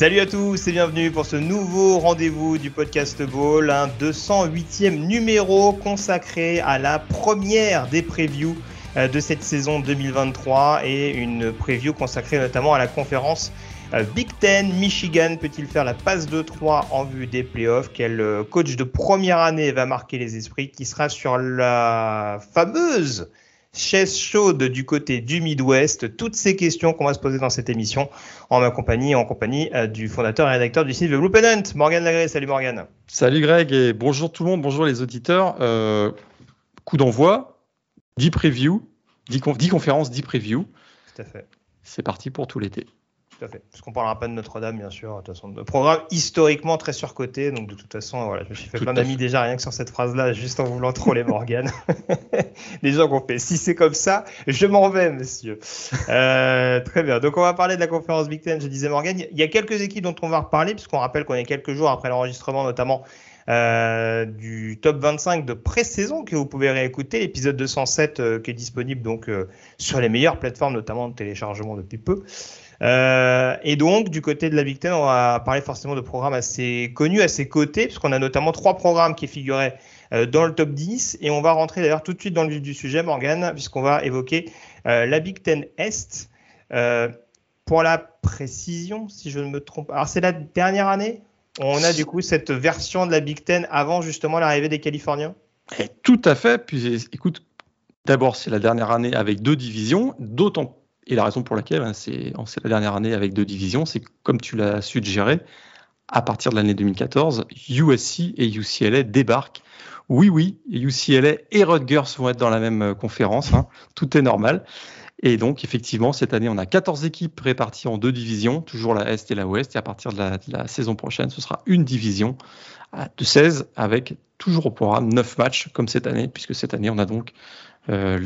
Salut à tous et bienvenue pour ce nouveau rendez-vous du podcast Ball, un 208e numéro consacré à la première des previews euh, de cette saison 2023 et une preview consacrée notamment à la conférence euh, Big Ten. Michigan peut-il faire la passe de 3 en vue des playoffs? Quel euh, coach de première année va marquer les esprits? Qui sera sur la fameuse chaise chaude du côté du Midwest Toutes ces questions qu'on va se poser dans cette émission en ma compagnie, en compagnie euh, du fondateur et rédacteur du site The Blue Pennant, Morgan Lagré. Salut Morgan. Salut Greg et bonjour tout le monde, bonjour les auditeurs. Euh, coup d'envoi, 10 previews, 10, conf 10 conférences, 10 previews. Tout à fait. C'est parti pour tout l'été. Tout à fait. Parce qu'on parlera pas de Notre-Dame, bien sûr. De toute façon, le programme historiquement très surcoté. Donc, de toute façon, voilà, je me suis fait Tout plein d'amis déjà, rien que sur cette phrase-là, juste en voulant troller Morgan. Des gens qui ont fait si c'est comme ça, je m'en vais, monsieur. Euh, très bien. Donc, on va parler de la conférence Big Ten. Je disais Morgan, il y a quelques équipes dont on va reparler, puisqu'on rappelle qu'on est quelques jours après l'enregistrement, notamment euh, du top 25 de pré-saison que vous pouvez réécouter, l'épisode 207 euh, qui est disponible donc euh, sur les meilleures plateformes, notamment de téléchargement depuis peu. Euh, et donc, du côté de la Big Ten, on va parler forcément de programmes assez connus, assez cotés, puisqu'on a notamment trois programmes qui figuraient euh, dans le top 10. Et on va rentrer d'ailleurs tout de suite dans le vif du sujet, Morgan, puisqu'on va évoquer euh, la Big Ten Est. Pour la précision, si je ne me trompe. Alors, c'est la dernière année On a du coup cette version de la Big Ten avant justement l'arrivée des Californiens Et tout à fait. Puis écoute, d'abord c'est la dernière année avec deux divisions, d'autant et la raison pour laquelle hein, c'est la dernière année avec deux divisions, c'est comme tu l'as suggéré, à partir de l'année 2014, USC et UCLA débarquent. Oui, oui, UCLA et Rutgers vont être dans la même euh, conférence. hein. Tout est normal. Et donc, effectivement, cette année, on a 14 équipes réparties en deux divisions, toujours la Est et la Ouest. Et à partir de la, saison prochaine, ce sera une division à- de 16 avec toujours au programme 9 matchs comme cette année, puisque cette année, on a donc euh,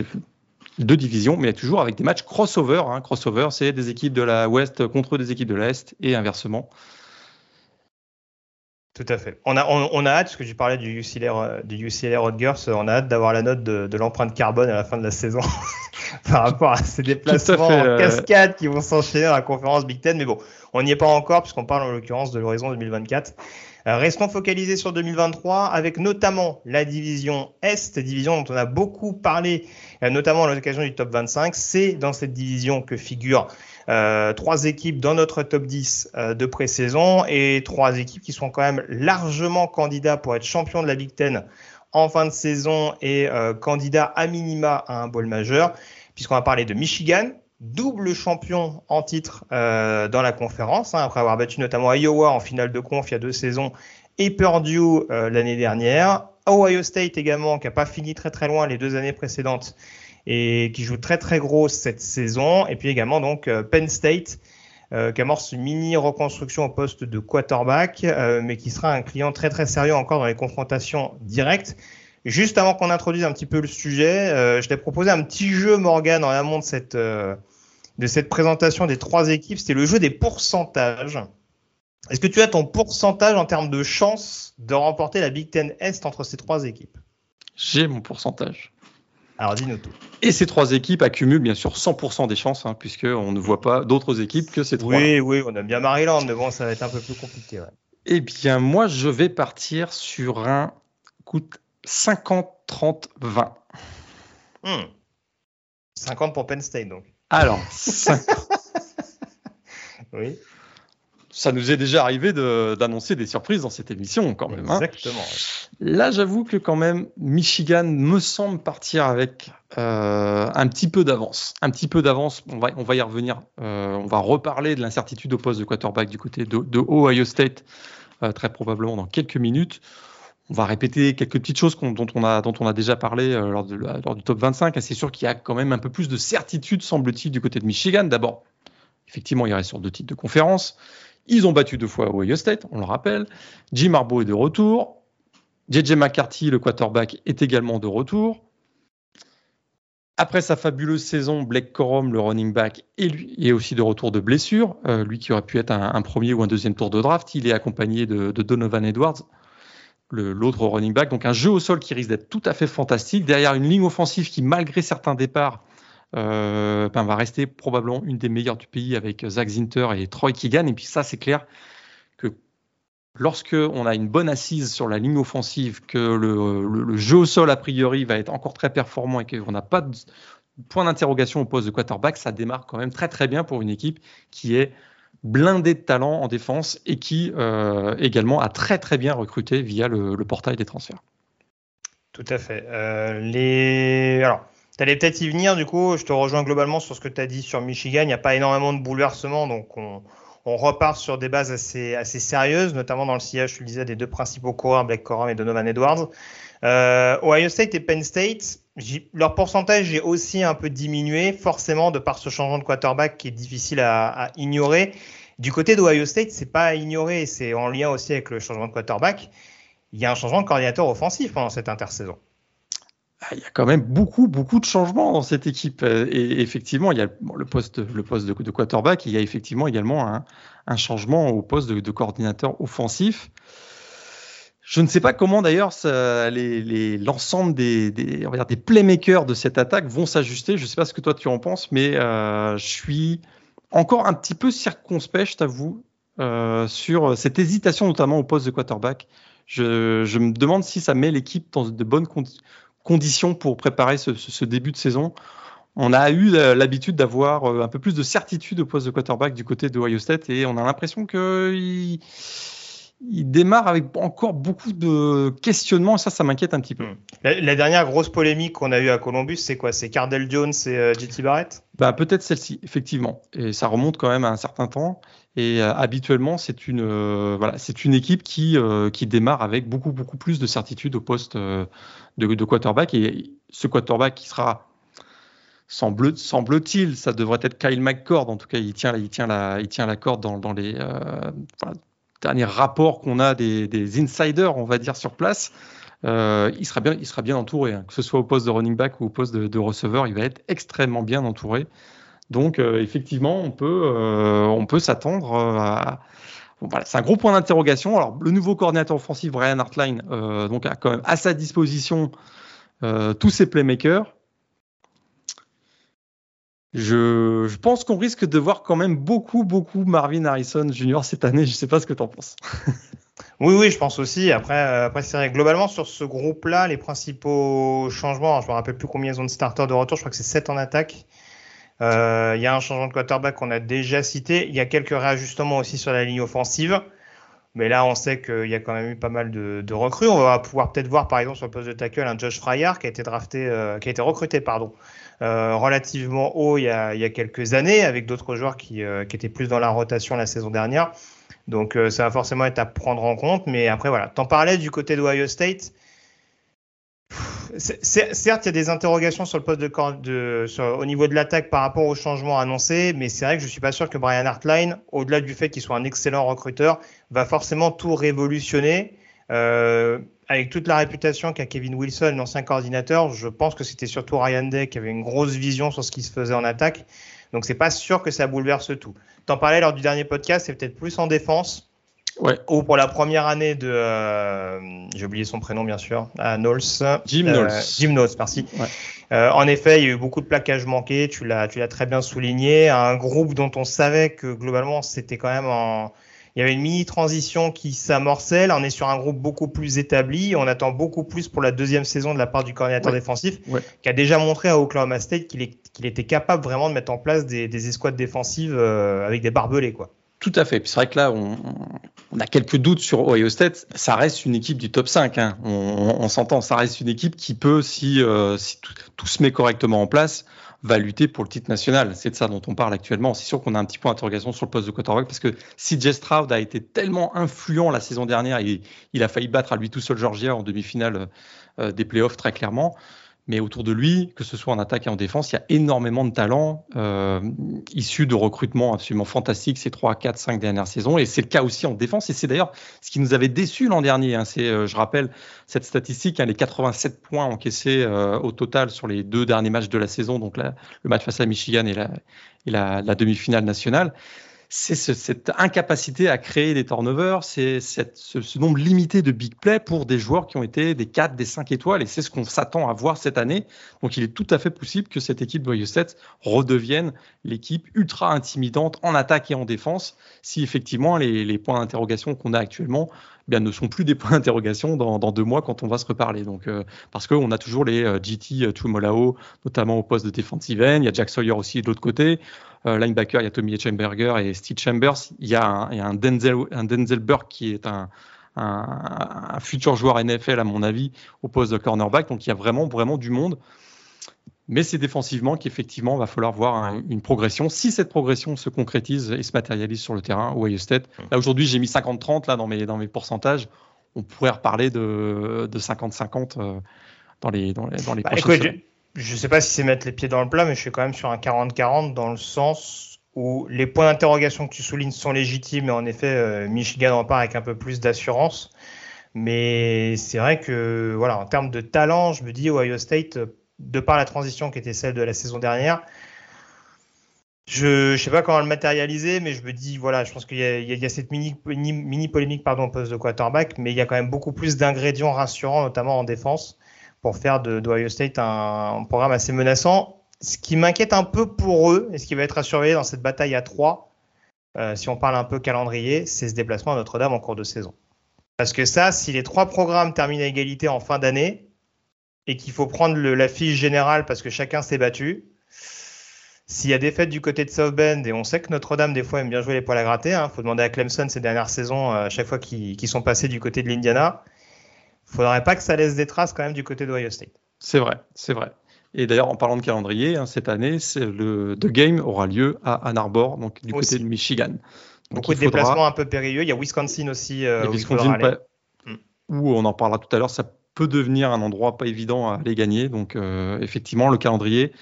deux divisions, mais toujours avec des matchs crossover. hein. Crossover, c'est des équipes de la Ouest contre des équipes de l'Est et inversement. Tout à fait. On a, on, on a hâte, parce que tu parlais du UCLA, euh, du UCLA Rutgers, euh, on a hâte d'avoir la note de, de l'empreinte carbone à la fin de la saison par rapport à ces déplacements fait, en euh, cascade qui vont s'enchaîner dans la conférence Big Ten. Mais bon, on n'y est pas encore, puisqu'on parle en l'occurrence de l'horizon 2024. Euh, restons focalisés sur 2023, avec notamment la division Est, division dont on a beaucoup parlé, euh, notamment à l'occasion du top 25. C'est dans cette division que figurent euh, trois équipes dans notre top 10 euh, de pré-saison et trois équipes qui sont quand même largement candidats pour être champions de la Big Ten en fin de saison et candidats à minima à un bowl majeur, puisqu'on va parler de Michigan, double champion en titre euh, dans la conférence, hein, après avoir battu notamment Iowa en finale de conf il y a deux saisons et Purdue euh, l'année dernière. Ohio State également, qui n'a pas fini très très loin les deux années précédentes et qui joue très très gros cette saison. Et puis également donc euh, Penn State, euh, qui amorce une mini reconstruction au poste de quarterback, mais qui sera un client très très sérieux encore dans les confrontations directes. Juste avant qu'on introduise un petit peu le sujet, je t'ai proposé un petit jeu, Morgan, en amont de cette, de cette présentation des trois équipes. C'était le jeu des pourcentages. Est-ce que tu as ton pourcentage en termes de chance de remporter la Big Ten Est entre ces trois équipes? J'ai mon pourcentage. Alors dis-nous tout. Et ces trois équipes accumulent bien sûr 100% des chances, hein, puisqu'on ne voit pas d'autres équipes que ces trois. Oui, oui, on aime bien Maryland, mais bon, ça va être un peu plus compliqué. ouais. Eh bien, moi, je vais partir sur un écoute, 50-30-20. Hmm. 50 pour Penn State, donc. Alors, cinq- Oui, ça nous est déjà arrivé de- d'annoncer des surprises dans cette émission, quand même. hein. exactement. Là, j'avoue que quand même, Michigan me semble partir avec euh, un petit peu d'avance. Un petit peu d'avance, on va, on va y revenir. Euh, on va reparler de l'incertitude au poste de quarterback du côté de, de Ohio State, euh, très probablement dans quelques minutes. On va répéter quelques petites choses dont, on a, déjà parlé euh, lors, de, lors, du top 25. C'est sûr qu'il y a quand même un peu plus de certitude, semble-t-il, du côté de Michigan. D'abord, effectivement, il reste sur deux titres de conférence. Ils ont battu deux fois Ohio State, on le rappelle. Jim Harbaugh est de retour. JJ McCarthy, le quarterback, est également de retour. Après sa fabuleuse saison, Blake Corum, le running back, est, lui, aussi de retour de blessure. Euh, lui qui aurait pu être un, premier ou un deuxième tour de draft, il est accompagné de Donovan Edwards, l'autre running back. Donc un jeu au sol qui risque d'être tout à fait fantastique. Derrière une ligne offensive qui, malgré certains départs, euh, ben, va rester probablement une des meilleures du pays avec Zach Zinter et Troy Keegan. Et puis ça, c'est clair que lorsque on a une bonne assise sur la ligne offensive, que le, jeu au sol a priori va être encore très performant et qu'on n'a pas de point d'interrogation au poste de quarterback, ça démarre quand même très très bien pour une équipe qui est blindée de talent en défense et qui euh, également a très très bien recruté via le, portail des transferts. Tout à fait. Euh. Alors, tu allais peut-être y venir, du coup, je te rejoins globalement sur ce que tu as dit sur Michigan. Il n'y a pas énormément de bouleversements, donc on, repart sur des bases assez, sérieuses, notamment dans le sillage, je le disais, des deux principaux coureurs, Blake Corum et Donovan Edwards. Euh, Ohio State et Penn State, leur pourcentage est aussi un peu diminué, forcément, de par ce changement de quarterback qui est difficile à, ignorer. Du côté d'Ohio State, c'est pas à ignorer, c'est en lien aussi avec le changement de quarterback. Il y a un changement de coordinateur offensif pendant cette intersaison. Ah, il y a quand même beaucoup, beaucoup de changements dans cette équipe. Et effectivement, il y a le poste de, quarterback, il y a effectivement également un, changement au poste de, coordinateur offensif. Je ne sais pas comment d'ailleurs l'ensemble des, playmakers de cette attaque vont s'ajuster. Je ne sais pas ce que toi tu en penses, mais euh, je suis encore un petit peu circonspect, je t'avoue, euh, sur cette hésitation notamment au poste de quarterback. Je, me demande si ça met l'équipe dans de bonnes conditions pour préparer ce, début de saison. On a eu l'habitude d'avoir euh, un peu plus de certitude au poste de quarterback du côté de Ohio State et on a l'impression il démarre avec encore beaucoup de questionnements ça, ça m'inquiète un petit peu. La, dernière grosse polémique qu'on a eue à Columbus, c'est quoi? C'est Cardell Jones et euh, JT Barrett? Bah, Peut-être celle-ci, effectivement. Et ça remonte quand même à un certain temps. Et euh, habituellement, c'est une, euh, voilà, c'est une équipe qui, qui démarre avec beaucoup, beaucoup plus de certitude au poste de, de, quarterback. Et ce quarterback qui sera, semble, semble-t-il, ça devrait être Kyle McCord. En tout cas, il tient, il tient, la, il tient la corde dans, dans les derniers rapports qu'on a des, insiders, on va dire, sur place. il, sera bien, il sera bien entouré, hein. que ce soit au poste de running back ou au poste de, receveur, il va être extrêmement bien entouré. Donc euh, effectivement, on peut, euh, peut s'attendre euh, à... voilà, c'est un gros point d'interrogation. Alors le nouveau coordinateur offensif, Brian Hartline, donc a quand même à sa disposition tous ses playmakers. Je, pense qu'on risque de voir quand même beaucoup, beaucoup Marvin Harrison Jr. cette année. Je ne sais pas ce que tu en penses. oui, oui, je pense aussi. Après, après c'est vrai, globalement, sur ce groupe-là, les principaux changements, je ne me rappelle plus combien ils ont de starters de retour, je crois que c'est 7 en attaque. Euh, il y a un changement de quarterback qu'on a déjà cité. Il y a quelques réajustements aussi sur la ligne offensive. Mais là, on sait qu'il y a quand même eu pas mal de, recrues. On va pouvoir peut-être voir, par exemple, sur le poste de tackle, un Josh Fryer qui a été drafté, euh, qui a été recruté, pardon, euh, relativement haut il y, a, quelques années, avec d'autres joueurs qui, euh, qui, étaient plus dans la rotation la saison dernière. Donc, euh, ça va forcément être à prendre en compte. Mais après, voilà. T'en parlais du côté d'Ohio State. Certes, il y a des interrogations sur le poste de, au niveau de l'attaque par rapport aux changements annoncés, mais c'est vrai que je suis pas sûr que Brian Hartline, au-delà du fait qu'il soit un excellent recruteur, va forcément tout révolutionner. Euh, avec toute la réputation qu'a Kevin Wilson, l'ancien coordinateur, je pense que c'était surtout Ryan Day qui avait une grosse vision sur ce qui se faisait en attaque. Donc c'est pas sûr que ça bouleverse tout. T'en parlais lors du dernier podcast, c'est peut-être plus en défense. Ouais. Ou pour la première année de, euh, j'ai oublié son prénom bien sûr, à Knowles. Jim Knowles. Euh, Jim Knowles, merci. Ouais. Euh, en effet, il y a eu beaucoup de plaquages manqués. Tu l'as, tu l'as très bien souligné. Un groupe dont on savait que globalement c'était quand même en, il y avait une mini transition qui s'amorçait. Là, on est sur un groupe beaucoup plus établi. On attend beaucoup plus pour la deuxième saison de la part du coordinateur ouais. défensif, ouais. qui a déjà montré à Oklahoma State qu'il, est, qu'il était capable vraiment de mettre en place des, des escouades défensives euh, avec des barbelés, quoi. Tout à fait. Puis c'est vrai que là, on, on, a quelques doutes sur Ohio State. Ça reste une équipe du top 5. Hein. On, on s'entend. Ça reste une équipe qui peut, si, euh, si tout, tout, se met correctement en place, va lutter pour le titre national. C'est de ça dont on parle actuellement. C'est sûr qu'on a un petit point d'interrogation sur le poste de quarterback parce que Jess Stroud a été tellement influent la saison dernière, il, il a failli battre à lui tout seul Georgia en demi-finale euh, des playoffs très clairement mais autour de lui, que ce soit en attaque et en défense, il y a énormément de talents euh, issus de recrutements absolument fantastiques ces 3, 4, 5 dernières saisons. Et c'est le cas aussi en défense. Et c'est d'ailleurs ce qui nous avait déçus l'an dernier. Hein. C'est, euh, je rappelle cette statistique, hein, les 87 points encaissés euh, au total sur les deux derniers matchs de la saison, donc le match face à Michigan et la, et la, la demi-finale nationale c'est cette incapacité à créer des turnovers, c'est ce, nombre limité de big play pour des joueurs qui ont été des 4, des 5 étoiles, et c'est ce qu'on s'attend à voir cette année. Donc il est tout à fait possible que cette équipe de Ohio State redevienne l'équipe ultra intimidante en attaque et en défense, si effectivement les, points d'interrogation qu'on a actuellement ne sont plus des points d'interrogation dans, deux mois quand on va se reparler. Donc, euh, parce qu'on a toujours les euh, GT Tumolao, notamment au poste de defensive end, il y a Jack Sawyer aussi de l'autre côté. Euh, linebacker, il y a Tommy Chamberger et Steve Chambers. Il y a un, Denzel, un Denzel Burke qui est un, un, futur joueur NFL, à mon avis, au poste de cornerback. Donc il y a vraiment, vraiment du monde. Mais c'est défensivement qu'effectivement, il va falloir voir une progression. Si cette progression se concrétise et se matérialise sur le terrain, Ohio State. Là, aujourd'hui, j'ai mis 50-30 là, dans, mes, dans mes pourcentages. On pourrait reparler de, 50-50 euh, dans les, dans les, dans les bah, prochaines je sais pas si c'est mettre les pieds dans le plat, mais je suis quand même sur un 40-40 dans le sens où les points d'interrogation que tu soulignes sont légitimes et en effet, euh, Michigan en part avec un peu plus d'assurance. Mais c'est vrai que, voilà, en termes de talent, je me dis Ohio State, de par la transition qui était celle de la saison dernière, je ne sais pas comment le matérialiser, mais je me dis, voilà, je pense qu'il y, a cette mini, mini, polémique pardon, au poste de quarterback, mais il y a quand même beaucoup plus d'ingrédients rassurants, notamment en défense pour faire de, de State un, programme assez menaçant. Ce qui m'inquiète un peu pour eux, et ce qui va être à surveiller dans cette bataille à 3, euh, si on parle un peu calendrier, c'est ce déplacement à Notre-Dame en cours de saison. Parce que ça, si les trois programmes terminent à égalité en fin d'année, et qu'il faut prendre la fiche générale parce que chacun s'est battu, s'il y a des fêtes du côté de South Bend, et on sait que Notre-Dame, des fois, aime bien jouer les poils à gratter, il hein, faut demander à Clemson ces dernières saisons, euh, à chaque fois qu'ils sont passés du côté de l'Indiana, faudrait pas que ça laisse des traces quand même du côté d'Ohio State. C'est vrai, c'est vrai. Et d'ailleurs, en parlant de calendrier, hein, cette année, le The Game aura lieu à Ann Arbor, donc du côté de Michigan. Donc, Beaucoup de déplacements un peu périlleux. Il y a Wisconsin aussi. Euh, hmm. où, on en parlera tout à l'heure, ça peut devenir un endroit pas évident à aller gagner. Donc, euh, effectivement, le calendrier,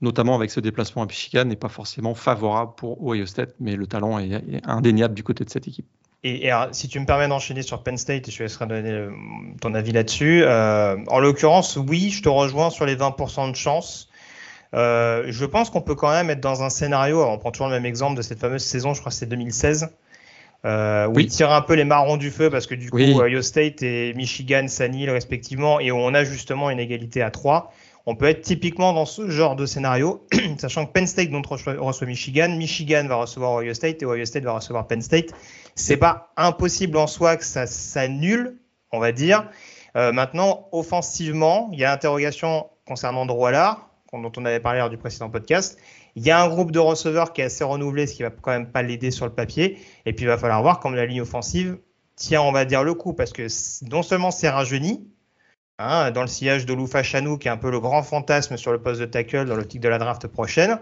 notamment avec ce déplacement à Michigan, n'est pas forcément favorable pour Ohio State, mais le talent est indéniable du côté de cette équipe. Et, si tu me permets d'enchaîner sur Penn State, je te laisserai donner euh, ton avis là-dessus. Euh, en l'occurrence, oui, je te rejoins sur les 20% de chance. Je pense qu'on peut quand même être dans un scénario, on prend toujours le même exemple de cette fameuse saison, je crois que c'est 2016, euh, où oui. ils tirent un peu les marrons du feu parce que du coup, Ohio State et Michigan s'annihilent respectivement et où on a justement une égalité à 3 on peut être typiquement dans ce genre de scénario, sachant que Penn State donc, reçoit Michigan, Michigan va recevoir Ohio State et Ohio State va recevoir Penn State. C'est pas impossible en soi que ça s'annule, on va dire. Euh, maintenant, offensivement, il y a l'interrogation concernant Drew dont on avait parlé lors du précédent podcast. Il y a un groupe de receveurs qui est assez renouvelé, ce qui va quand même pas l'aider sur le papier. Et puis il va falloir voir comme la ligne offensive tient, on va dire, le coup, parce que non seulement c'est rajeuni, Hein, dans le sillage de Loufa Chanou, qui est un peu le grand fantasme sur le poste de tackle dans l'optique de la draft prochaine.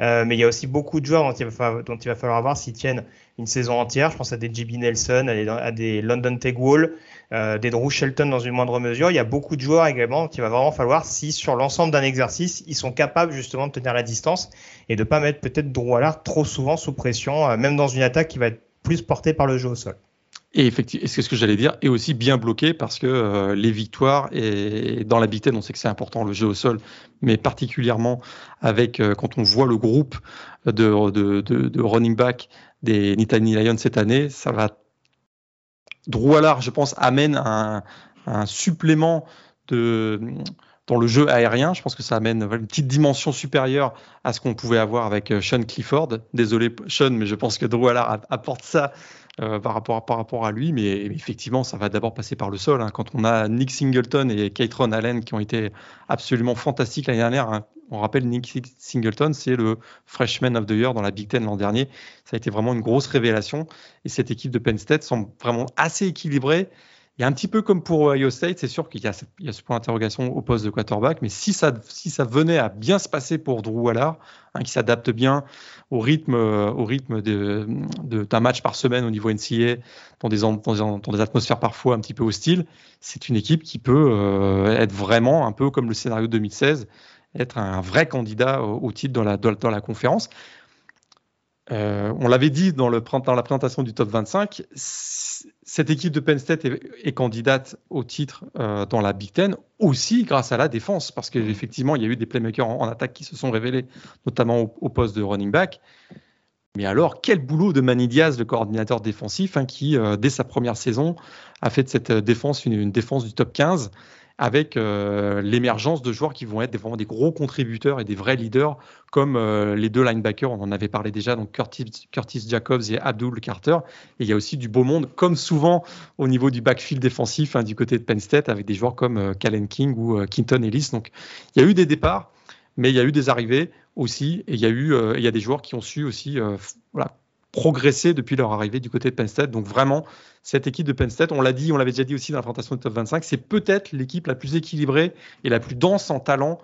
Euh, mais il y a aussi beaucoup de joueurs dont il va, falloir voir s'ils tiennent une saison entière. Je pense à des JB Nelson, à des, à des London Tegwall, euh, des Drew Shelton dans une moindre mesure. Il y a beaucoup de joueurs également qu'il va vraiment falloir si sur l'ensemble d'un exercice, ils sont capables justement de tenir la distance et de pas mettre peut-être Drew Allard trop souvent sous pression, euh, même dans une attaque qui va être plus portée par le jeu au sol. Et effectivement, c'est ce que j'allais dire, et aussi bien bloqué parce que euh, les victoires et dans la Big on sait que c'est important le jeu au sol, mais particulièrement avec quand on voit le groupe de, de, de, running back des Nittany Lions cette année, ça va. Drew Allard, je pense, amène un, un supplément de dans le jeu aérien. Je pense que ça amène une petite dimension supérieure à ce qu'on pouvait avoir avec euh, Sean Clifford. Désolé Sean, mais je pense que Drew Allard apporte ça euh, par, rapport à, par rapport à lui. Mais, effectivement, ça va d'abord passer par le sol. Hein. Quand on a Nick Singleton et Keitron Allen qui ont été absolument fantastiques l'année dernière, hein. on rappelle Nick Singleton, c'est le freshman of the year dans la Big Ten l'an dernier. Ça a été vraiment une grosse révélation. Et cette équipe de Penn State semble vraiment assez équilibrée. A un petit peu comme pour Ohio State, c'est sûr qu'il y, a ce point d'interrogation au poste de quarterback, mais si ça, si ça venait à bien se passer pour Drew Allard, hein, qui s'adapte bien au rythme, au rythme de, d'un match par semaine au niveau NCA, dans des, dans, des atmosphères parfois un petit peu hostiles, c'est une équipe qui peut euh, être vraiment un peu comme le scénario 2016, être un vrai candidat au, titre dans la, dans la conférence. Euh, on l'avait dit dans, le, dans la présentation du top 25, cette équipe de Penn State est, candidate au titre euh, dans la Big Ten aussi grâce à la défense, parce qu'effectivement, il y a eu des playmakers en, attaque qui se sont révélés, notamment au, poste de running back. Mais alors, quel boulot de Manny Diaz, le coordinateur défensif, hein, qui, euh, dès sa première saison, a fait de cette défense une, une défense du top 15 avec euh, l'émergence de joueurs qui vont être vraiment des gros contributeurs et des vrais leaders, comme euh, les deux linebackers, on en avait parlé déjà, donc Curtis, Jacobs et Abdul Carter. Et il y a aussi du beau monde, comme souvent au niveau du backfield défensif hein, du côté de Penn State, avec des joueurs comme euh, Calen King ou Quinton Ellis. Donc il y a eu des départs, mais il y a eu des arrivées aussi, et il y a eu il y a des joueurs qui ont su aussi voilà, progresser depuis leur arrivée du côté de Penn State. Donc vraiment, cette équipe de Penn State, on l'a dit, on l'avait déjà dit aussi dans la présentation du top 25, c'est peut-être l'équipe la plus équilibrée et la plus dense en talent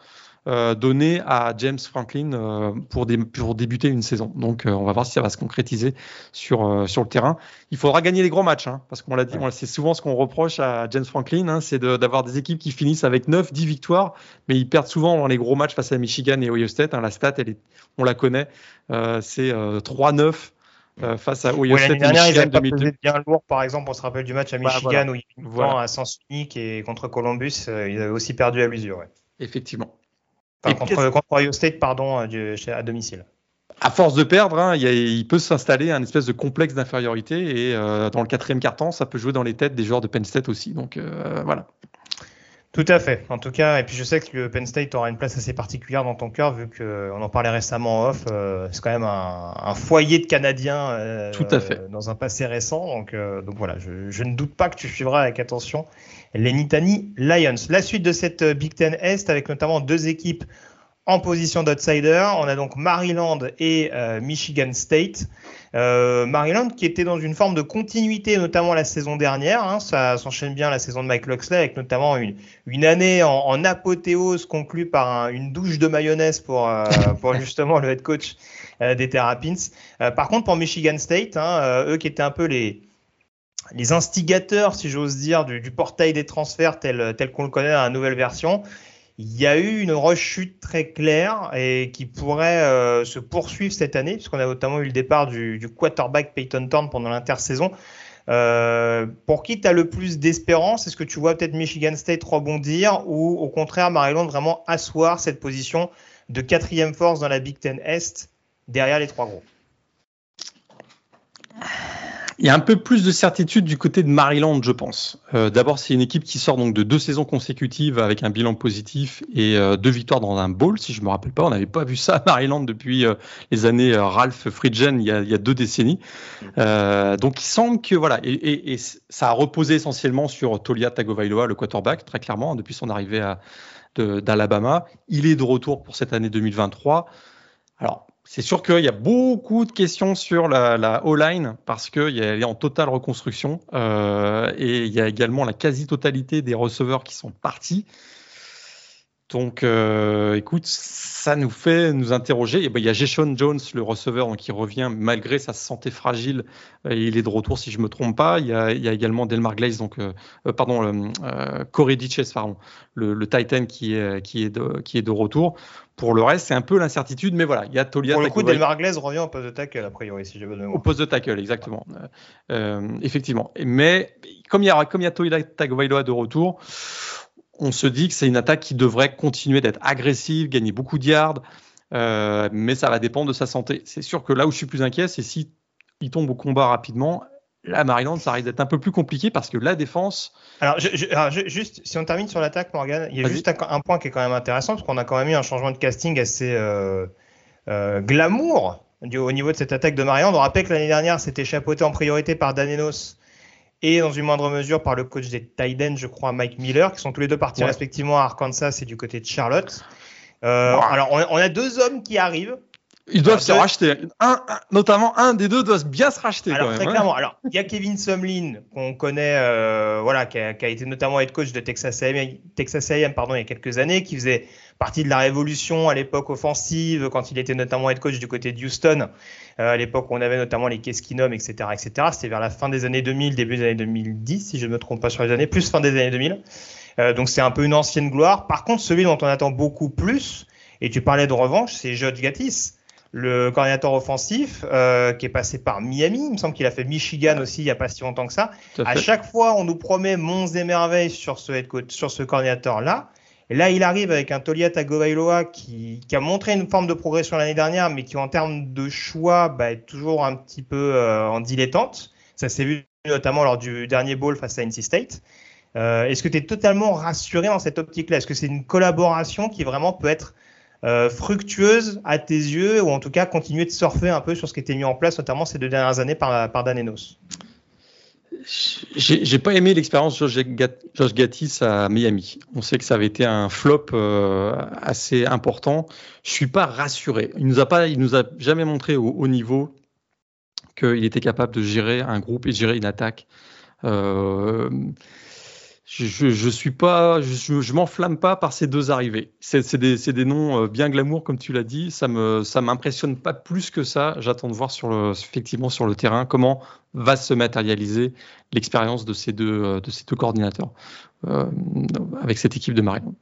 euh, donnée à James Franklin euh, pour, pour, débuter une saison. Donc euh, on va voir si ça va se concrétiser sur, sur le terrain. Il faudra gagner les gros matchs, hein, parce qu'on l'a dit, c'est souvent ce qu'on reproche à James Franklin, hein, c'est d'avoir des équipes qui finissent avec 9, 10 victoires, mais ils perdent souvent dans les gros matchs face à Michigan et Ohio State. Hein. la stat, elle est, on la connaît, c'est 3-9 euh, face à Ohio State. L'année dernière, ils avaient pesé bien lourd. Par exemple, on se rappelle du match à Michigan où ils voilà. à sens unique et contre Columbus, euh, ils avaient aussi perdu à l'usure. Effectivement. contre, contre, Ohio State, pardon, euh, à domicile. À force de perdre, hein, il, peut s'installer un espèce de complexe d'infériorité et dans le quatrième quart-temps, ça peut jouer dans les têtes des joueurs de Penn State aussi. Donc voilà. Tout à fait. En tout cas, et puis je sais que Penn State aura une place assez particulière dans ton cœur, vu qu'on en parlait récemment en off. Euh, c'est quand même un, foyer de Canadiens euh, Tout à fait. dans un passé récent. Donc, euh, donc voilà, je, ne doute pas que tu suivras avec attention les Nittany Lions. La suite de cette Big Ten Est, avec notamment deux équipes en position d'outsider. On a donc Maryland et euh, Michigan State. Euh, Maryland qui était dans une forme de continuité, notamment la saison dernière. Hein. ça s'enchaîne bien la saison de Mike Luxley, avec notamment une, une année en, apothéose conclue par une douche de mayonnaise pour, euh, pour justement le head coach des Terrapins. par contre, pour Michigan State, hein, eux qui étaient un peu les, les instigateurs, si j'ose dire, du, du, portail des transferts tel, tel qu'on le connaît dans la nouvelle version, il y a eu une rechute très claire et qui pourrait euh, se poursuivre cette année, puisqu'on a notamment eu le départ du, quarterback Peyton Thorne pendant l'intersaison. Euh, pour qui tu as le plus d'espérance? Est-ce que tu vois peut-être Michigan State rebondir ou au contraire Maryland vraiment asseoir cette position de quatrième force dans la Big Ten Est derrière les trois gros? Il y a un peu plus de certitude du côté de Maryland, je pense. Euh, D'abord, c'est une équipe qui sort donc de deux saisons consécutives avec un bilan positif et euh, deux victoires dans un bowl, si je me rappelle pas. On n'avait pas vu ça à Maryland depuis euh, les années Ralph Friedgen, il y a, deux décennies. donc, il semble que voilà, et, ça a reposé essentiellement sur Tolia Tagovailoa, le quarterback, très clairement, depuis son arrivée d'Alabama. Il est de retour pour cette année 2023. Alors, c'est sûr qu'il y a beaucoup de questions sur la, la O-line parce qu'elle est en totale reconstruction euh, et il y a également la quasi-totalité des receveurs qui sont partis. Donc, euh, écoute, ça nous fait nous interroger. Et ben, il y a Jason Jones, le receveur, qui revient malgré sa santé fragile. Euh, il est de retour, si je me trompe pas. Il y a, il y a également Delmar Glaze, donc, euh, euh pardon, euh, Corey Ditches, pardon, le, le, Titan qui est, qui, est de, qui est de retour. Pour le reste, c'est un peu l'incertitude, mais voilà, il y a Tolia. Pour le coup, Delmar Glaze revient au poste de tackle, a priori, si j'ai bonne mémoire. Au poste de tackle, exactement. Euh, effectivement. Mais comme il y a, comme il y a Tolia Tagovailoa de retour, on se dit que c'est une attaque qui devrait continuer d'être agressive, gagner beaucoup de yards, euh, mais ça va dépendre de sa santé. C'est sûr que là où je suis plus inquiet, c'est si il tombe au combat rapidement. Là, Maryland, ça risque d'être un peu plus compliqué parce que la défense. Alors, juste, si on termine sur l'attaque, Morgan, il y a juste un, point qui est quand même intéressant parce qu'on a quand même eu un changement de casting assez euh, euh, glamour au niveau de cette attaque de Maryland. On rappelle que l'année dernière, c'était chapeauté en priorité par Danenos et dans une moindre mesure par le coach des Titans, je crois, Mike Miller, qui sont tous les deux partis respectivement à Arkansas et du côté de Charlotte. Euh, Alors, on, a deux hommes qui arrivent. Ils doivent se racheter. Un, notamment un des deux doit bien se racheter. Alors, quand très même, clairement. Alors, il y a Kevin Sumlin, qu'on connaît, euh, voilà, qui a, qui a, été notamment head coach de Texas A&M, Texas A&M pardon, il y a quelques années, qui faisait partie de la révolution à l'époque offensive, quand il était notamment head coach du côté de Houston, euh, à l'époque où on avait notamment les Keskinum, etc., etc. C'était vers la fin des années 2000, début des années 2010, si je ne me trompe pas sur les années, plus fin des années 2000. Euh, donc, c'est un peu une ancienne gloire. Par contre, celui dont on attend beaucoup plus, et tu parlais de revanche, c'est Judge Gattis le coordinateur offensif euh, qui est passé par Miami. Il me semble qu'il a fait Michigan aussi il n'y a pas si longtemps que ça. À, chaque fois, on nous promet monts et merveilles sur ce, sur ce coordinateur-là. Et là, il arrive avec un Tolia Tagovailoa qui, qui, a montré une forme de progression l'année dernière, mais qui, en termes de choix, bah, est toujours un petit peu euh, en dilettante. Ça s'est vu notamment lors du dernier bowl face à NC State. Euh, Est-ce que tu es totalement rassuré dans cette optique-là? Est-ce que c'est une collaboration qui vraiment peut être euh, fructueuse à tes yeux, ou en tout cas continuer de surfer un peu sur ce qui était mis en place, notamment ces deux dernières années par, par Dan Enos J'ai pas aimé l'expérience Josh Gattis à Miami. On sait que ça avait été un flop euh, assez important. Je suis pas rassuré. Il nous a pas, il nous a jamais montré au haut niveau qu'il était capable de gérer un groupe et gérer une attaque. Euh, je, je suis pas, je, je m'enflamme pas par ces deux arrivées. C'est des, des, noms euh, bien glamour comme tu l'as dit. Ça me, ça m'impressionne pas plus que ça. J'attends de voir sur le, effectivement sur le terrain comment va se matérialiser l'expérience de ces deux, euh, de ces deux coordinateurs euh, avec cette équipe de Marion.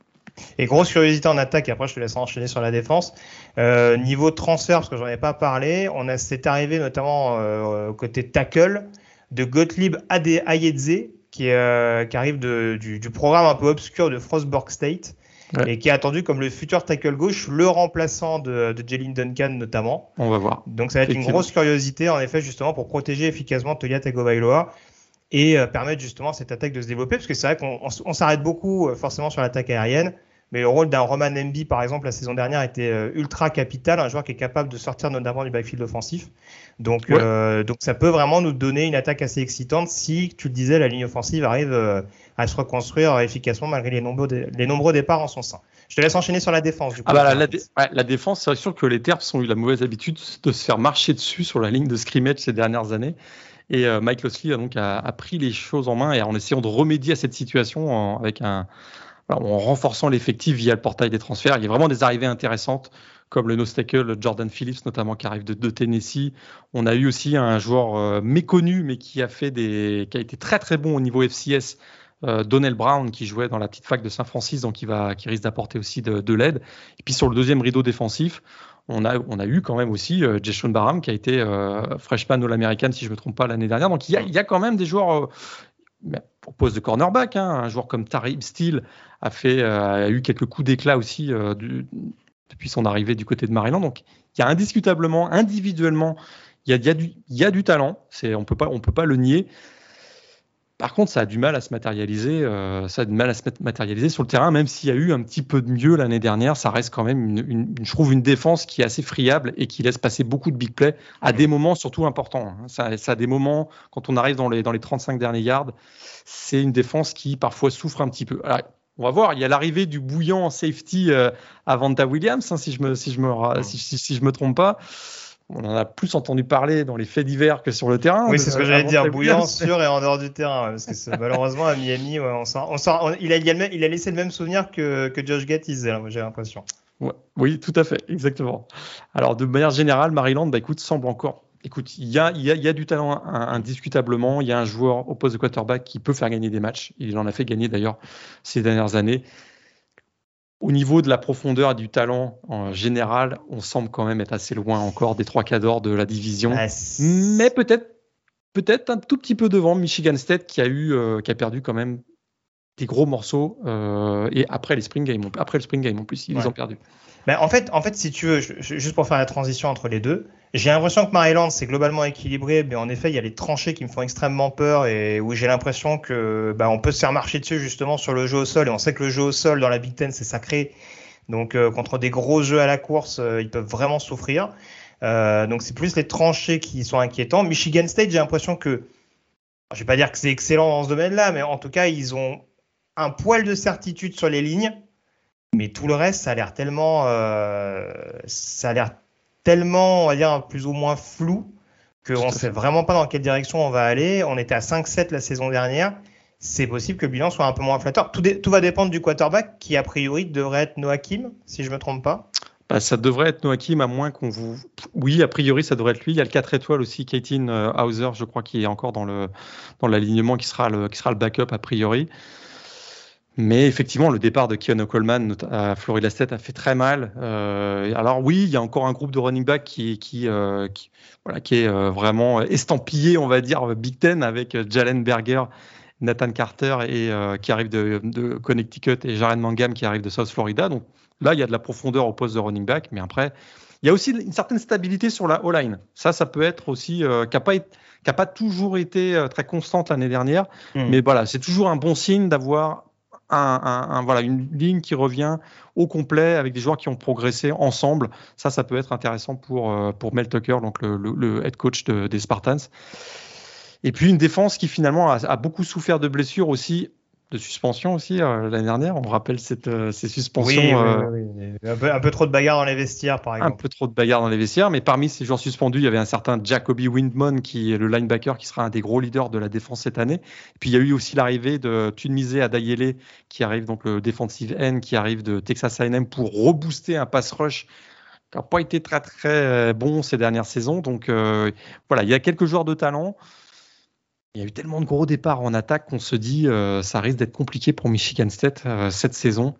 Et grosse curiosité en attaque, et après je te laisserai enchaîner sur la défense. Niveau transfert, parce que j'en ai pas parlé, on a c'est arrivé notamment euh, côté tackle de Gottlieb Ayedze qui, euh, qui arrive de, du, du, programme un peu obscur de Frostburg State ouais. et qui est attendu comme le futur tackle gauche, le remplaçant de, de Jalen Duncan notamment. On va voir. Donc ça va être une grosse curiosité en effet justement pour protéger efficacement Toya Tagovailoa et euh, permettre justement cette attaque de se développer parce que c'est vrai qu'on on, on s'arrête beaucoup euh, forcément sur l'attaque aérienne. Mais le rôle d'un Roman Mb, par exemple, la saison dernière était euh, ultra capital, un joueur qui est capable de sortir notamment du backfield offensif. Donc, ouais. euh, donc ça peut vraiment nous donner une attaque assez excitante si, tu le disais, la ligne offensive arrive euh, à se reconstruire efficacement malgré les nombreux, les nombreux départs en son sein. Je te laisse enchaîner sur la défense. Du coup, ah bah la, la, dé ouais, la, défense, c'est sûr que les Terps ont eu la mauvaise habitude de se faire marcher dessus sur la ligne de scrimmage ces dernières années. Et euh, Mike Losley a donc a, a, pris les choses en main et en essayant de remédier à cette situation en, avec un, en renforçant l'effectif via le portail des transferts. Il y a vraiment des arrivées intéressantes, comme le no-tackle Jordan Phillips, notamment, qui arrive de, Tennessee. On a eu aussi un joueur euh, méconnu, mais qui a, été très très bon au niveau FCS, euh, Donnell Brown, qui jouait dans la petite fac de Saint-Francis, donc qui, va, risque d'apporter aussi de, de l'aide. Et puis sur le deuxième rideau défensif, on a, eu quand même aussi euh, Jason Barham, qui a été freshman All-American, si je ne me trompe pas, l'année dernière. Donc il y a quand même des joueurs au poste de cornerback, hein, un joueur comme Tarib Steele a, fait, euh, a eu quelques coups d'éclat aussi euh, depuis son arrivée du côté de Maryland. Donc il y a indiscutablement, individuellement, il y a, y a, du, talent, on on peut pas le nier. Par contre, ça a du mal à se matérialiser, euh, ça a du mal à se matérialiser sur le terrain, même s'il y a eu un petit peu de mieux l'année dernière, ça reste quand même une, une, je trouve une défense qui est assez friable et qui laisse passer beaucoup de big plays à des moments surtout importants. Hein. Ça, ça, a des moments quand on arrive dans les dans les 35 derniers yards, c'est une défense qui parfois souffre un petit peu. Alors, on va voir, il y a l'arrivée du bouillant en safety euh, à Vanta Williams, hein, si je me si je me si, si, si je me trompe pas on en a plus entendu parler dans les faits divers que sur le terrain. Oui, c'est ce que j'allais dire, bouillant sur et en dehors du terrain. Parce que malheureusement, à Miami, ouais, on sort, on sort, on, il, a, il, laissé le même souvenir que, que Josh Gattis, j'ai l'impression. Ouais, oui, tout à fait, exactement. Alors, de manière générale, Maryland, bah, écoute, semble encore. Écoute, il y a, y a du talent indiscutablement. Il y a un joueur au poste de quarterback qui peut faire gagner des matchs. Il en a fait gagner d'ailleurs ces dernières années. Au niveau de la profondeur et du talent en général, on semble quand même être assez loin encore des trois cadors de la division. Ah, mais peut-être peut-être un tout petit peu devant Michigan State qui a eu euh, qui a perdu quand même des gros morceaux euh, et après les spring games après le spring game en plus ils ouais. ont perdu. Ben, en fait en fait si tu veux je, juste pour faire la transition entre les deux, j'ai l'impression que Maryland c'est globalement équilibré, mais en effet il y a les tranchées qui me font extrêmement peur et où j'ai l'impression que ben, on peut se faire marcher dessus justement sur le jeu au sol et on sait que le jeu au sol dans la Big Ten c'est sacré. Donc euh, contre des gros jeux à la course, euh, ils peuvent vraiment souffrir. Donc c'est plus les tranchées qui sont inquiétants. Michigan State, j'ai l'impression que, je vais pas dire que c'est excellent dans ce domaine-là, mais en tout cas ils ont un poil de certitude sur les lignes, mais tout le reste, ça a l'air tellement, euh, ça a l'air tellement, on va dire, plus ou moins flou qu'on ne sait vraiment pas dans quelle direction on va aller. On était à 5-7 la saison dernière. C'est possible que le bilan soit un peu moins flatteur. Tout, tout, va dépendre du quarterback qui, a priori, devrait être Noakim, si je ne me trompe pas. Bah, ça devrait être Noakim, à moins qu'on vous. Oui, a priori, ça devrait être lui. Il y a le 4 étoiles aussi, Kaitin euh, Hauser, je crois, qui est encore dans l'alignement, dans qui, sera le, qui sera le backup, a priori. Mais effectivement, le départ de Keanu Coleman à Florida State a fait très mal. Euh, alors oui, il y a encore un groupe de running back qui, qui, euh, qui voilà, qui est euh, vraiment estampillé, on va dire, Big Ten avec Jalen Berger, Nathan Carter et qui arrive de, de, Connecticut et Jaren Mangam qui arrive de South Florida. Donc là, il y a de la profondeur au poste de running back, mais après, il y a aussi une certaine stabilité sur la O-line. Ça, ça peut être aussi qui n'a pas, pas, toujours été très constante l'année dernière, hmm. mais voilà, c'est toujours un bon signe d'avoir un, voilà, une ligne qui revient au complet avec des joueurs qui ont progressé ensemble. Ça, ça peut être intéressant pour, euh, pour Mel Tucker, donc le, le, head coach des Spartans. Et puis une défense qui finalement a, beaucoup souffert de blessures aussi de suspension aussi euh, l'année dernière. On rappelle cette, euh, ces suspensions. Oui, euh, Un, peu, trop de bagarres dans les vestiaires, par exemple. Un peu trop de bagarres dans les vestiaires, mais parmi ces joueurs suspendus, il y avait un certain Jacoby Windman, qui est le linebacker, qui sera un des gros leaders de la défense cette année. Et puis il y a eu aussi l'arrivée de Tunmisé Adayele, qui arrive donc le defensive end, qui arrive de Texas A&M pour rebooster un pass rush qui n'a pas été très très bon ces dernières saisons. Donc voilà, il y a quelques joueurs de talent. Il y a eu tellement de gros départs en attaque qu'on se dit euh, ça risque d'être compliqué pour Michigan State euh, cette saison.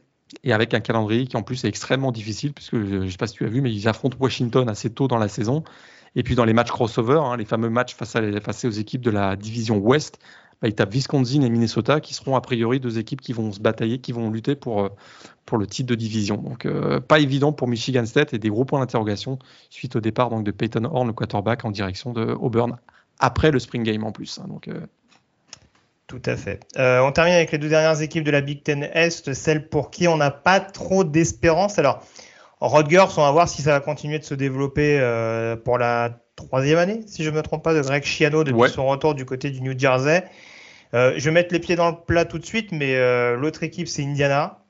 Et avec un calendrier qui en plus est extrêmement difficile, puisque euh, je ne sais pas si tu as vu, mais ils affrontent Washington assez tôt dans la saison. Et puis dans les matchs crossover, hein, les fameux matchs face, à, face aux équipes de la division Ouest, bah, ils tapent Wisconsin et Minnesota, qui seront a priori deux équipes qui vont se batailler, qui vont lutter pour, pour le titre de division. Donc pas évident pour Michigan State et des gros points d'interrogation suite au départ donc, de Peyton Horn, le quarterback, en direction de Auburn après le Spring Game en plus. Hein, donc, euh. Tout à fait. Euh, on termine avec les deux dernières équipes de la Big Ten Est, celles pour qui on n'a pas trop d'espérance. Alors, Rutgers, on va voir si ça va continuer de se développer euh, pour la troisième année, si je ne me trompe pas, de Greg Schiano depuis son retour du côté du New Jersey. je vais mettre les pieds dans le plat tout de suite, mais l'autre équipe, c'est Indiana.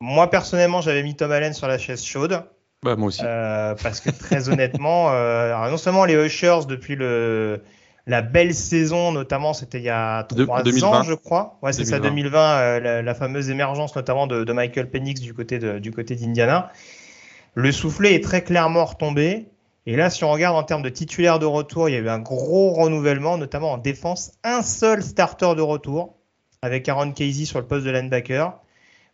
Moi, personnellement, j'avais mis Tom Allen sur la chaise chaude. Bah, moi aussi. Euh, parce que très honnêtement, euh, non seulement les Ushers depuis le, la belle saison, notamment c'était il y a trois ans, je crois. Ouais, c'est ça, 2020, euh, la, fameuse émergence notamment de, Michael Penix du côté de, du côté d'Indiana. Le soufflet est très clairement retombé. Et là, si on regarde en termes de titulaires de retour, il y a eu un gros renouvellement, notamment en défense. Un seul starter de retour, avec Aaron Casey sur le poste de linebacker.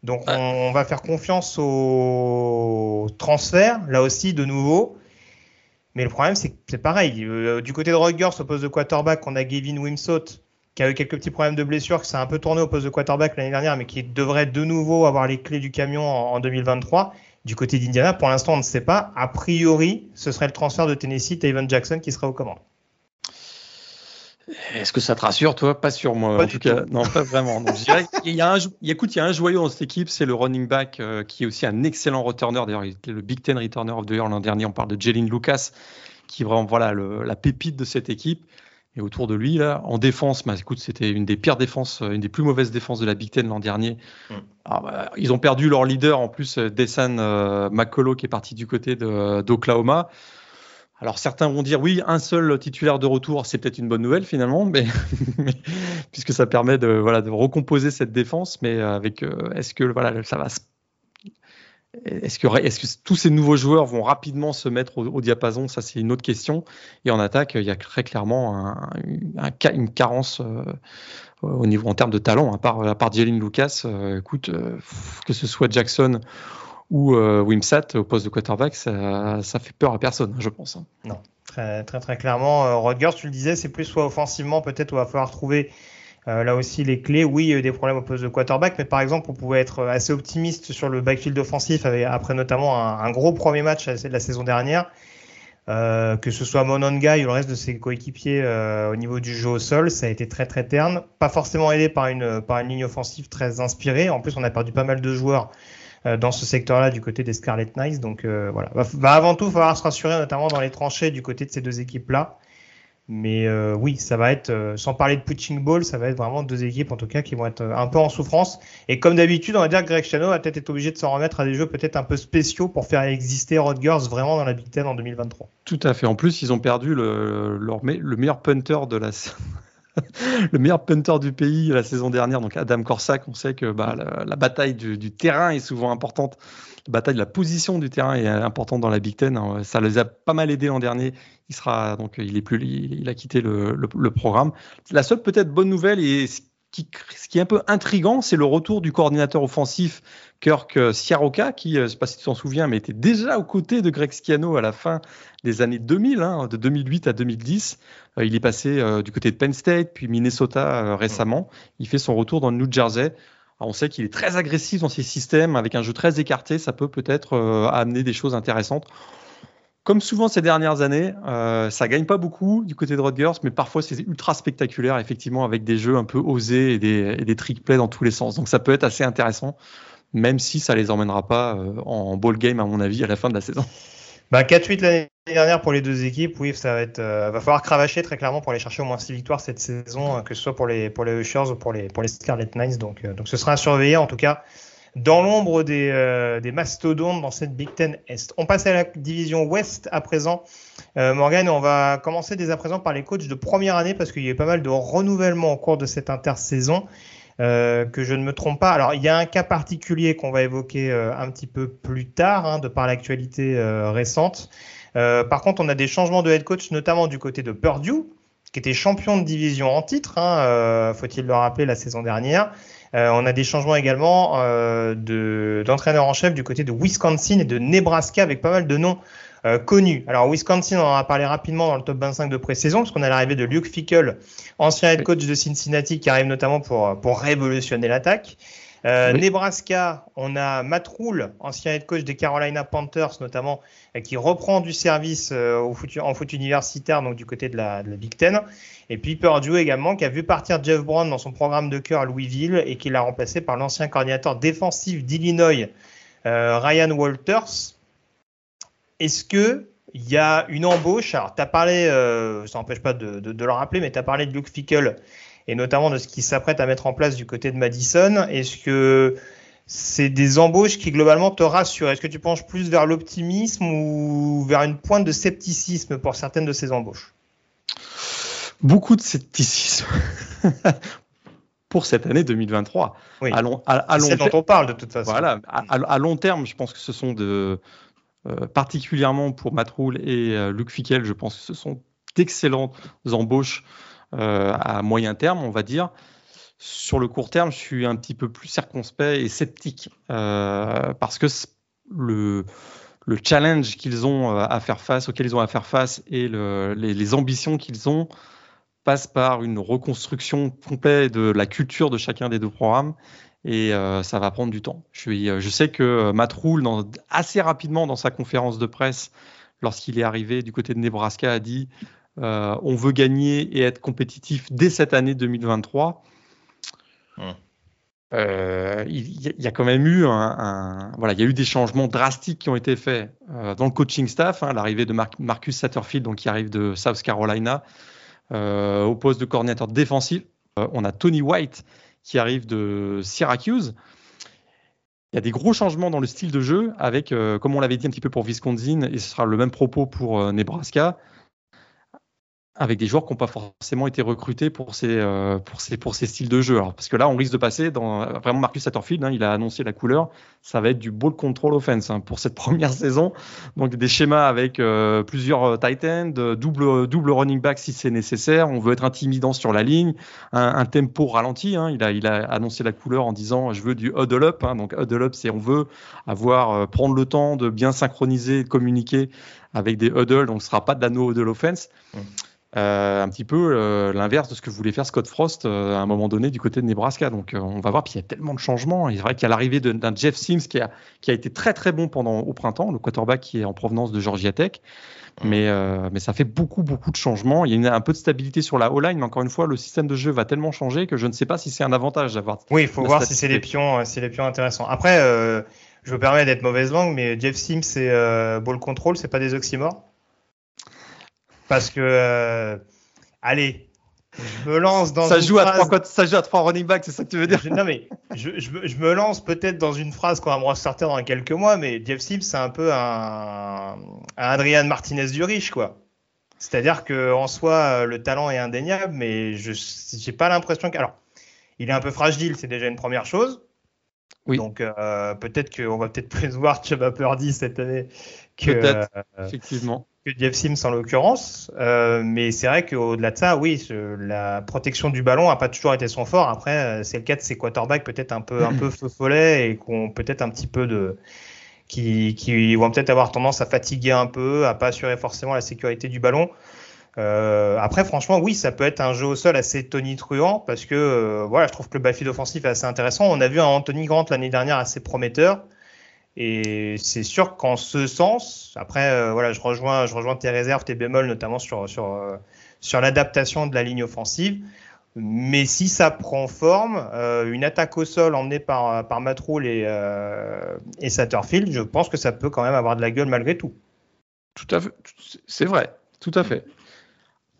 Donc on, va faire confiance au transfert, là aussi de nouveau. Mais le problème, c'est que c'est pareil. Euh, du côté de Rutgers, au poste de quarterback, on a Gavin Wimsott qui a eu quelques petits problèmes de blessure, qui s'est un peu tourné au poste de quarterback l'année dernière, mais qui devrait de nouveau avoir les clés du camion en, en 2023. Du côté d'Indiana, pour l'instant, on ne sait pas. A priori, ce serait le transfert de Tennessee, Taven Jackson, qui serait aux commandes. Est-ce que ça te rassure, toi? Pas sur moi, en tout, cas. Non, pas vraiment. il y a un, écoute, il y a un joyau dans cette équipe, c'est le running back euh, qui est aussi un excellent returner. D'ailleurs, il était le Big Ten returner of the year l'an dernier. On parle de Jalen Lucas, qui est vraiment voilà la pépite de cette équipe. Et autour de lui, là, en défense, bah, écoute, c'était une des pires défenses, une des plus mauvaises défenses de la Big Ten l'an dernier. Mm. Bah, ils ont perdu leur leader, en plus, euh, Desan euh, McCullough, qui est parti du côté d'Oklahoma. Alors certains vont dire oui, un seul titulaire de retour, c'est peut-être une bonne nouvelle finalement, mais, puisque ça permet de voilà de recomposer cette défense. Mais avec euh, est-ce que voilà ça va est-ce que, est que, tous ces nouveaux joueurs vont rapidement se mettre au, diapason? Ça, c'est une autre question. Et en attaque, il y a très clairement un, une carence euh, au niveau en termes de talent. À part, à part Jalen Lucas, euh, écoute, que ce soit Jackson ou euh, Wimsat au poste de quarterback, ça, fait peur à personne, je pense. Hein. Non, très, clairement. Euh, Rodgers, tu le disais, c'est plus soit offensivement, peut-être, on va falloir trouver euh, là aussi les clés. Oui, il y a eu des problèmes au poste de quarterback, mais par exemple, on pouvait être assez optimiste sur le backfield offensif après notamment un, gros premier match de la saison dernière. Euh, que ce soit Mononga ou le reste de ses coéquipiers au niveau du jeu au sol, ça a été très très terne. Pas forcément aidé par une, par une ligne offensive très inspirée. En plus, on a perdu pas mal de joueurs dans ce secteur-là du côté des Scarlet Knights. Donc euh, voilà, va, avant tout falloir se rassurer, notamment dans les tranchées du côté de ces deux équipes-là. Mais euh, oui, ça va être, euh, sans parler de pitching ball, ça va être vraiment deux équipes en tout cas qui vont être euh, un peu en souffrance. Et comme d'habitude, on va dire que Greg Chano va peut-être être obligé de s'en remettre à des jeux peut-être un peu spéciaux pour faire exister Rodgers vraiment dans la Big Ten en 2023. Tout à fait. En plus, ils ont perdu le, le meilleur punter de la le meilleur punter du pays la saison dernière, donc Adam Corsac. On sait que bah, la, bataille du, terrain est souvent importante. La bataille de la position du terrain est importante dans la Big Ten. Hein. Ça les a pas mal aidés l'an dernier. Il sera donc il est plus il, a quitté le, programme. La seule peut-être bonne nouvelle et ce qui est un peu intrigant, c'est le retour du coordinateur offensif Kirk Siaroka, qui, euh, je ne sais pas si tu t'en souviens, mais était déjà aux côtés de Greg Schiano à la fin des années 2000, hein, de 2008 à 2010. Euh, il est passé euh, du côté de Penn State, puis Minnesota récemment. Il fait son retour dans le New Jersey. on sait qu'il est très agressif dans ses systèmes, avec un jeu très écarté. Ça peut peut-être amener des choses intéressantes comme souvent ces dernières années, euh, ça gagne pas beaucoup du côté de Rodgers, mais parfois c'est ultra spectaculaire, effectivement, avec des jeux un peu osés et des, et trick plays dans tous les sens. Donc ça peut être assez intéressant, même si ça les emmènera pas euh, en ball game, à mon avis, à la fin de la saison. Bah, 4-8 l'année dernière pour les deux équipes, oui, ça va euh, va falloir cravacher très clairement pour aller chercher au moins 6 victoires cette saison, que ce soit pour les, pour Ushers ou pour les, pour les Scarlet Knights. Donc, donc ce sera à surveiller en tout cas dans l'ombre des, euh, des, mastodontes dans cette Big Ten Est. On passe à la division Ouest à présent. Euh, Morgan, on va commencer dès à présent par les coachs de première année parce qu'il y a eu pas mal de renouvellements au cours de cette intersaison. Euh, que je ne me trompe pas. Alors, il y a un cas particulier qu'on va évoquer euh, un petit peu plus tard, hein, de par l'actualité récente. par contre, on a des changements de head coach, notamment du côté de Purdue, qui était champion de division en titre, hein, faut-il le rappeler, la saison dernière. Euh, on a des changements également euh, d'entraîneur en chef du côté de Wisconsin et de Nebraska avec pas mal de noms euh, connus. Alors Wisconsin, on en a parlé rapidement dans le top 25 de pré-saison parce qu'on a l'arrivée de Luke Fickle, ancien head coach de Cincinnati qui arrive notamment pour, pour révolutionner l'attaque. Euh, Nebraska, on a Matt Rule, ancien head coach des Carolina Panthers notamment, euh, qui reprend du service euh, au foot, en foot universitaire, donc du côté de la, de la, Big Ten. Et puis Purdue également, qui a vu partir Jeff Brown dans son programme de cœur à Louisville et qui l'a remplacé par l'ancien coordinateur défensif d'Illinois, Ryan Walters. Est-ce que il y a une embauche? Alors, tu as parlé, ça n'empêche pas de, de, de, le rappeler, mais tu as parlé de Luke Fickle et notamment de ce qui s'apprête à mettre en place du côté de Madison. Est-ce que c'est des embauches qui globalement te rassurent? Est-ce que tu penches plus vers l'optimisme ou vers une pointe de scepticisme pour certaines de ces embauches? Beaucoup de scepticisme. pour cette année 2023. Oui. À long, à, long dont on parle de toute façon. Voilà, à, long terme, je pense que ce sont de, euh, particulièrement pour Matroul et euh, Luc Fickel, je pense que ce sont d'excellentes embauches à moyen terme, on va dire. Sur le court terme, je suis un petit peu plus circonspect et sceptique euh, parce que le, le challenge qu'ils ont euh, à faire face, auquel ils ont à faire face et le, les, ambitions qu'ils ont passe par une reconstruction complète de la culture de chacun des deux programmes et euh, ça va prendre du temps. Je, sais que Matt Rule, dans, assez rapidement dans sa conférence de presse, lorsqu'il est arrivé du côté de Nebraska, a dit euh, on veut gagner et être compétitif dès cette année 2023. Euh, il, y a quand même eu un, voilà, il y a eu des changements drastiques qui ont été faits euh, dans le coaching staff. Hein, l'arrivée de Marcus Satterfield, donc qui arrive de South Carolina, au poste de coordinateur défensif. on a Tony White qui arrive de Syracuse. Il y a des gros changements dans le style de jeu, avec, comme on l'avait dit un petit peu pour Wisconsin, et ce sera le même propos pour Nebraska, avec des joueurs qui n'ont pas forcément été recrutés pour ces, euh, pour ces, pour ces styles de jeu. Alors, parce que là, on risque de passer dans vraiment Marcus Satterfield, hein, il a annoncé la couleur, ça va être du ball control offense hein, pour cette première saison. Donc des schémas avec euh, plusieurs euh, tight ends, double, double running back si c'est nécessaire. On veut être intimidant sur la ligne, un, tempo ralenti. Hein. Il, a, il a annoncé la couleur en disant je veux du huddle up. Donc huddle up, c'est on veut avoir prendre le temps de bien synchroniser, de communiquer avec des huddles. Donc ce sera pas de la huddle offense. Euh, un petit peu euh, l'inverse de ce que voulait faire Scott Frost euh, à un moment donné du côté de Nebraska. Donc on va voir. Puis il y a tellement de changements. Il est vrai qu'il y a l'arrivée d'un Jeff Sims qui a, qui a été très très bon pendant au printemps, le quarterback qui est en provenance de Georgia Tech. Mais, mais ça fait beaucoup beaucoup de changements. Il y a un peu de stabilité sur la O-line, mais encore une fois, le système de jeu va tellement changer que je ne sais pas si c'est un avantage d'avoir. Oui, il faut voir si c'est les pions, c'est les pions intéressants. Après, je me permets d'être mauvaise langue, mais Jeff Sims et ball control, c'est pas des oxymores? Parce que euh, allez, je me lance dans ça une joue phrase... à trois ça joue à trois running backs, c'est ça que tu veux dire je, Non mais je, je, je, me lance peut-être dans une phrase qu'on va me ressortir dans quelques mois, mais Jeff Sims c'est un peu un, un Adrian Martinez du riche quoi. C'est-à-dire que en soi le talent est indéniable, mais je j'ai pas l'impression que alors il est un peu fragile, c'est déjà une première chose. Oui. Donc euh, peut-être qu'on va peut-être plus voir Chuba Purdy cette année que, euh, effectivement. que Jeff Sims en l'occurrence. Euh, mais c'est vrai qu'au-delà de ça, oui, la protection du ballon n'a pas toujours été son fort. Après, euh, c'est le cas de ses quarterbacks peut-être un peu, un peu feu follet et qu'on peut-être un petit peu de qui, qui vont peut-être avoir tendance à fatiguer un peu, à pas assurer forcément la sécurité du ballon. Euh, après, franchement, oui, ça peut être un jeu au sol assez tonitruant parce que euh, voilà, je trouve que le backfield offensif est assez intéressant. On a vu un Anthony Grant l'année dernière assez prometteur. Et c'est sûr qu'en ce sens, après, euh, voilà, je rejoins, je rejoins tes réserves, tes bémols, notamment sur, sur, euh, sur l'adaptation de la ligne offensive. Mais si ça prend forme, euh, une attaque au sol emmenée par, par Matroul et, et Satterfield, je pense que ça peut quand même avoir de la gueule malgré tout. Tout à fait, c'est vrai, tout à fait.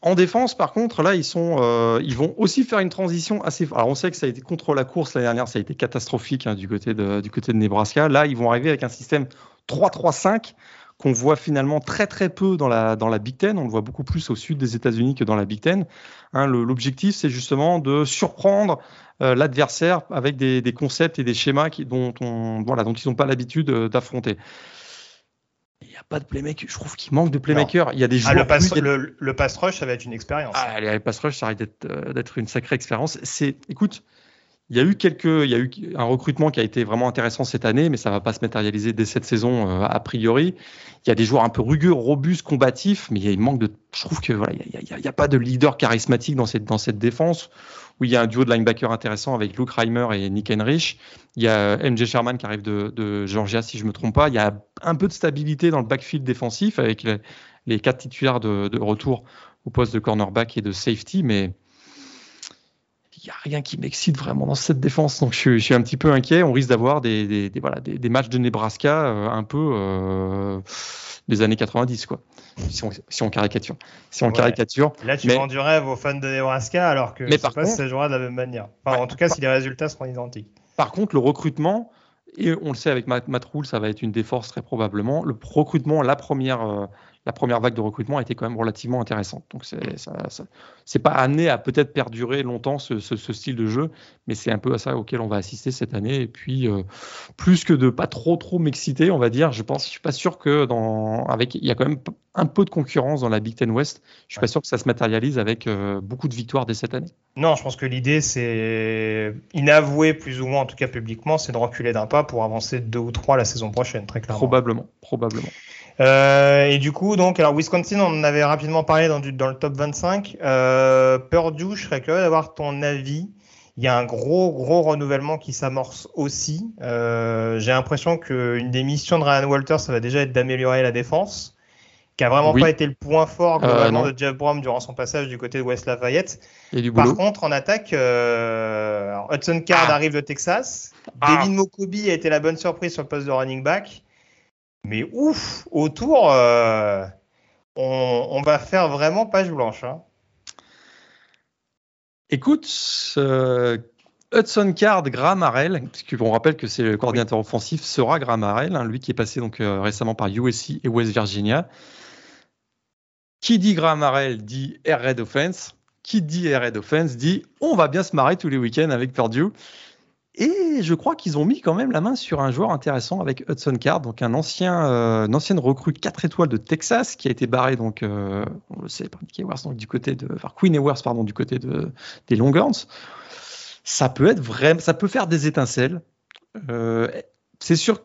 En défense, par contre, là, ils, sont, euh, ils vont aussi faire une transition assez. Alors, on sait que ça a été contre la course l'année dernière, ça a été catastrophique hein, du, côté de, du côté de Nebraska. Là, ils vont arriver avec un système 3-3-5 qu'on voit finalement très très peu dans la, dans la Big Ten. On le voit beaucoup plus au sud des États-Unis que dans la Big Ten. Hein, L'objectif, c'est justement de surprendre euh, l'adversaire avec des, des, concepts et des schémas qui, dont, on, voilà, dont ils n'ont pas l'habitude d'affronter. Il n'y a pas de playmaker. Je trouve qu'il manque de playmaker. Il y a des joueurs. Ah, le, pass, plus... le, le, pass rush, ça va être une expérience. Ah, le pass rush, ça risque d'être une sacrée expérience. C'est, écoute, il y a eu quelques, il y a eu un recrutement qui a été vraiment intéressant cette année, mais ça va pas se matérialiser dès cette saison euh, a priori. Il y a des joueurs un peu rugueux, robustes, combatifs, mais il manque de. Je trouve que voilà, il n'y a, a, a, pas de leader charismatique dans cette dans cette défense où il y a un duo de linebacker intéressant avec Luke Reimer et Nick Henrich. Il y a MJ Sherman qui arrive de, de, Georgia, si je me trompe pas. Il y a un peu de stabilité dans le backfield défensif avec les, les quatre titulaires de, de, retour au poste de cornerback et de safety, mais n'y a rien qui m'excite vraiment dans cette défense. Donc je suis, je suis, un petit peu inquiet. On risque d'avoir des, des, des, voilà, des, des, matchs de Nebraska euh, un peu euh, des années 90, quoi. Si on, si on caricature. Si on ouais. caricature. Là, tu mais... vends du rêve aux fans de Nebraska, alors que mais je sais pas contre... si ça jouera de la même manière. Enfin, ouais, en tout cas, par... si les résultats seront identiques. Par contre, le recrutement, et on le sait avec Matt, Matt Rule, ça va être une des forces très probablement. Le recrutement, la première, euh, la première vague de recrutement a été quand même relativement intéressante. Donc c'est ça, ça c'est pas amené à peut-être perdurer longtemps ce, ce, ce, style de jeu, mais c'est un peu à ça auquel on va assister cette année. Et puis euh, plus que de pas trop trop m'exciter, on va dire, je pense, je suis pas sûr que dans avec il y a quand même un peu de concurrence dans la Big Ten West. Je suis pas sûr que ça se matérialise avec euh, beaucoup de victoires dès cette année. Non, je pense que l'idée c'est inavoué plus ou moins en tout cas publiquement, c'est de reculer d'un pas pour avancer deux ou trois la saison prochaine, très clairement. Probablement, probablement. Euh, et du coup, donc, alors Wisconsin, on en avait rapidement parlé dans, du, dans le top 25. Euh, Purdue, je serais curieux d'avoir ton avis. Il y a un gros, gros renouvellement qui s'amorce aussi. Euh, J'ai l'impression qu'une des missions de Ryan Walters, ça va déjà être d'améliorer la défense, qui a vraiment oui. pas été le point fort globalement de Jeff Brom durant son passage du côté de West Lafayette. Par contre, en attaque, euh, Hudson Card ah. arrive de Texas. Ah. Devin Mokobi a été la bonne surprise sur le poste de running back. Mais ouf, autour, euh, on, va faire vraiment page blanche. Hein. Écoute, Hudson Card, Graham Harrell, puisqu'on rappelle que c'est le coordinateur offensif, sera Graham Harrell, hein, lui qui est passé donc euh, récemment par USC et West Virginia. Qui dit Graham Harrell dit Air Red Offense. Qui dit Air Red Offense dit on va bien se marrer tous les week-ends avec Purdue. Et je crois qu'ils ont mis quand même la main sur un joueur intéressant avec Hudson Card, donc un ancien, euh, une ancienne recrue 4 étoiles de Texas qui a été barré donc, euh, on le sait, par Nick Ewers, donc du côté de, enfin Queen Ewers, pardon, du côté de, des Longhorns. Ça peut être vraiment, ça peut faire des étincelles. Euh, c'est sûr.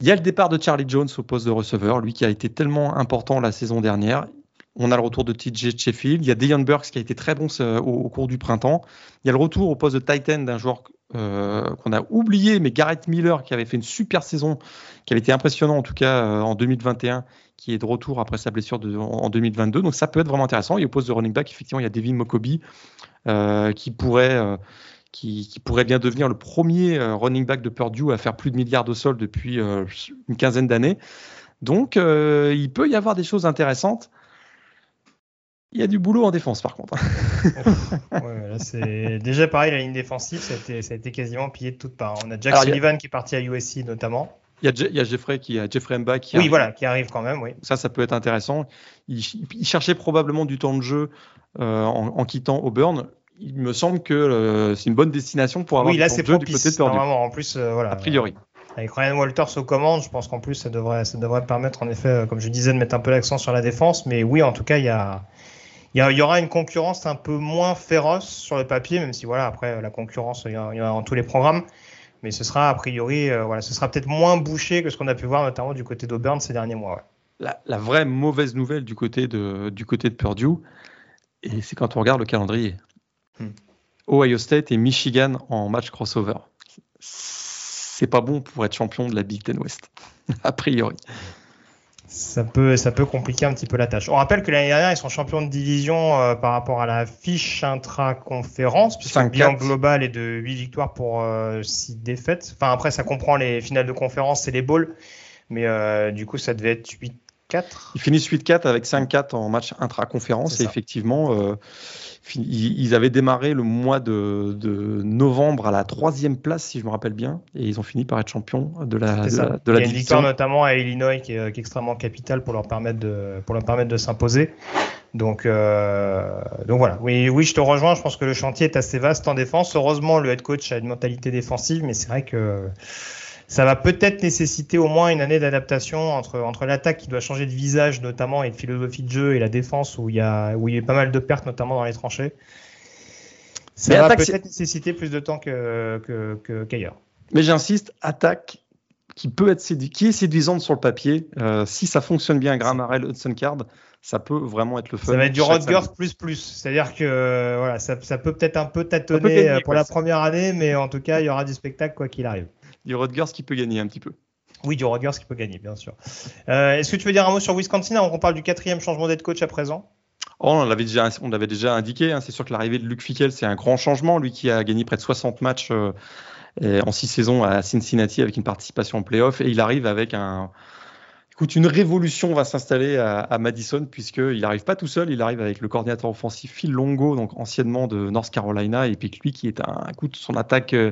Il y a le départ de Charlie Jones au poste de receveur, lui qui a été tellement important la saison dernière. On a le retour de TJ Sheffield. Il y a Deion Burks qui a été très bon au, cours du printemps. Il y a le retour au poste de Titan d'un joueur euh, qu'on a oublié, mais Garrett Miller qui avait fait une super saison, qui avait été impressionnant en tout cas euh, en 2021, qui est de retour après sa blessure en 2022. Donc ça peut être vraiment intéressant. Et au poste de running back, effectivement, il y a Devin Mokobi euh, qui pourrait. Qui, pourrait bien devenir le premier running back de Purdue à faire plus de milliards de sol depuis une quinzaine d'années. Donc, il peut y avoir des choses intéressantes. Il y a du boulot en défense par contre. c'est déjà pareil, la ligne défensive, ça a, été, quasiment pillé de toutes parts. On a Jack Sullivan qui est parti à USC notamment. Il y, a, Jeffrey qui a Jeffrey Mba qui oui, arrive. voilà, qui arrive quand même. Oui. Ça, ça peut être intéressant. Il, cherchait probablement du temps de jeu euh, en, quittant Auburn. Il me semble que euh, c'est une bonne destination pour avoir oui, là, du temps de jeu du côté de Purdue. En plus, euh, voilà. A priori. Avec Ryan Walters aux commandes, je pense qu'en plus, ça devrait, ça devrait permettre, en effet, comme je disais, de mettre un peu l'accent sur la défense. Mais oui, en tout cas, il y a. Il y, aura une concurrence un peu moins féroce sur le papier, même si voilà, après la concurrence, il y, en a dans tous les programmes mais ce sera a priori, euh, voilà, ce sera peut-être moins bouché que ce qu'on a pu voir notamment du côté d'Auburn ces derniers mois. La, vraie mauvaise nouvelle du côté de, du côté de Purdue, et c'est quand on regarde le calendrier. Hmm. Ohio State et Michigan en match crossover. C'est pas bon pour être champion de la Big Ten West, a priori ça peut, ça peut compliquer un petit peu la tâche. On rappelle que l'année dernière, ils sont champions de division euh, par rapport à la fiche intra-conférence, puisque le bilan global est de 8 victoires pour 6 euh, défaites. Enfin, après, ça comprend les finales de conférence et les bowls, mais euh, du coup, ça devait être 8 4. Ils finissent 8-4 avec 5-4 en match intra-conférence. Et effectivement, euh, ils avaient démarré le mois de, novembre à la troisième place, si je me rappelle bien. Et ils ont fini par être champions de la, de la, Il y a une victoire notamment à Illinois qui est, extrêmement capitale pour leur permettre de, pour leur permettre de s'imposer. Donc, euh, donc voilà. Oui, oui, je te rejoins. Je pense que le chantier est assez vaste en défense. Heureusement, le head coach a une mentalité défensive, mais c'est vrai que ça va peut-être nécessiter au moins une année d'adaptation entre, entre l'attaque qui doit changer de visage notamment et de philosophie de jeu et la défense où il y a, où il y a pas mal de pertes notamment dans les tranchées. Ça va peut-être nécessiter plus de temps qu'ailleurs. Que, qu'ailleurs. Mais j'insiste, attaque qui peut être qui est séduisante sur le papier. Euh, si ça fonctionne bien, Graham Harrell, Hudson Card, ça peut vraiment être le fun. Ça va être du Rodgers plus plus. C'est-à-dire que voilà, ça, ça peut peut-être un peu tâtonner pour la première année, mais en tout cas, il y aura du spectacle quoi qu'il arrive du Rodgers qui peut gagner un petit peu. Oui, du Rodgers qui peut gagner, bien sûr. Euh, est-ce que tu veux dire un mot sur Wisconsin avant qu'on parle du quatrième changement d'être coach à présent? Oh, on l'avait déjà, on l'avait déjà indiqué. Hein. c'est sûr que l'arrivée de Luc Fickel, c'est un grand changement. Lui qui a gagné près de 60 matchs euh, en six saisons à Cincinnati avec une participation en playoff, et il arrive avec un, Écoute, une révolution va s'installer à, Madison puisqu'il n'arrive pas tout seul, il arrive avec le coordinateur offensif Phil Longo, donc anciennement de North Carolina, et puis lui qui est un, écoute, son attaque, euh,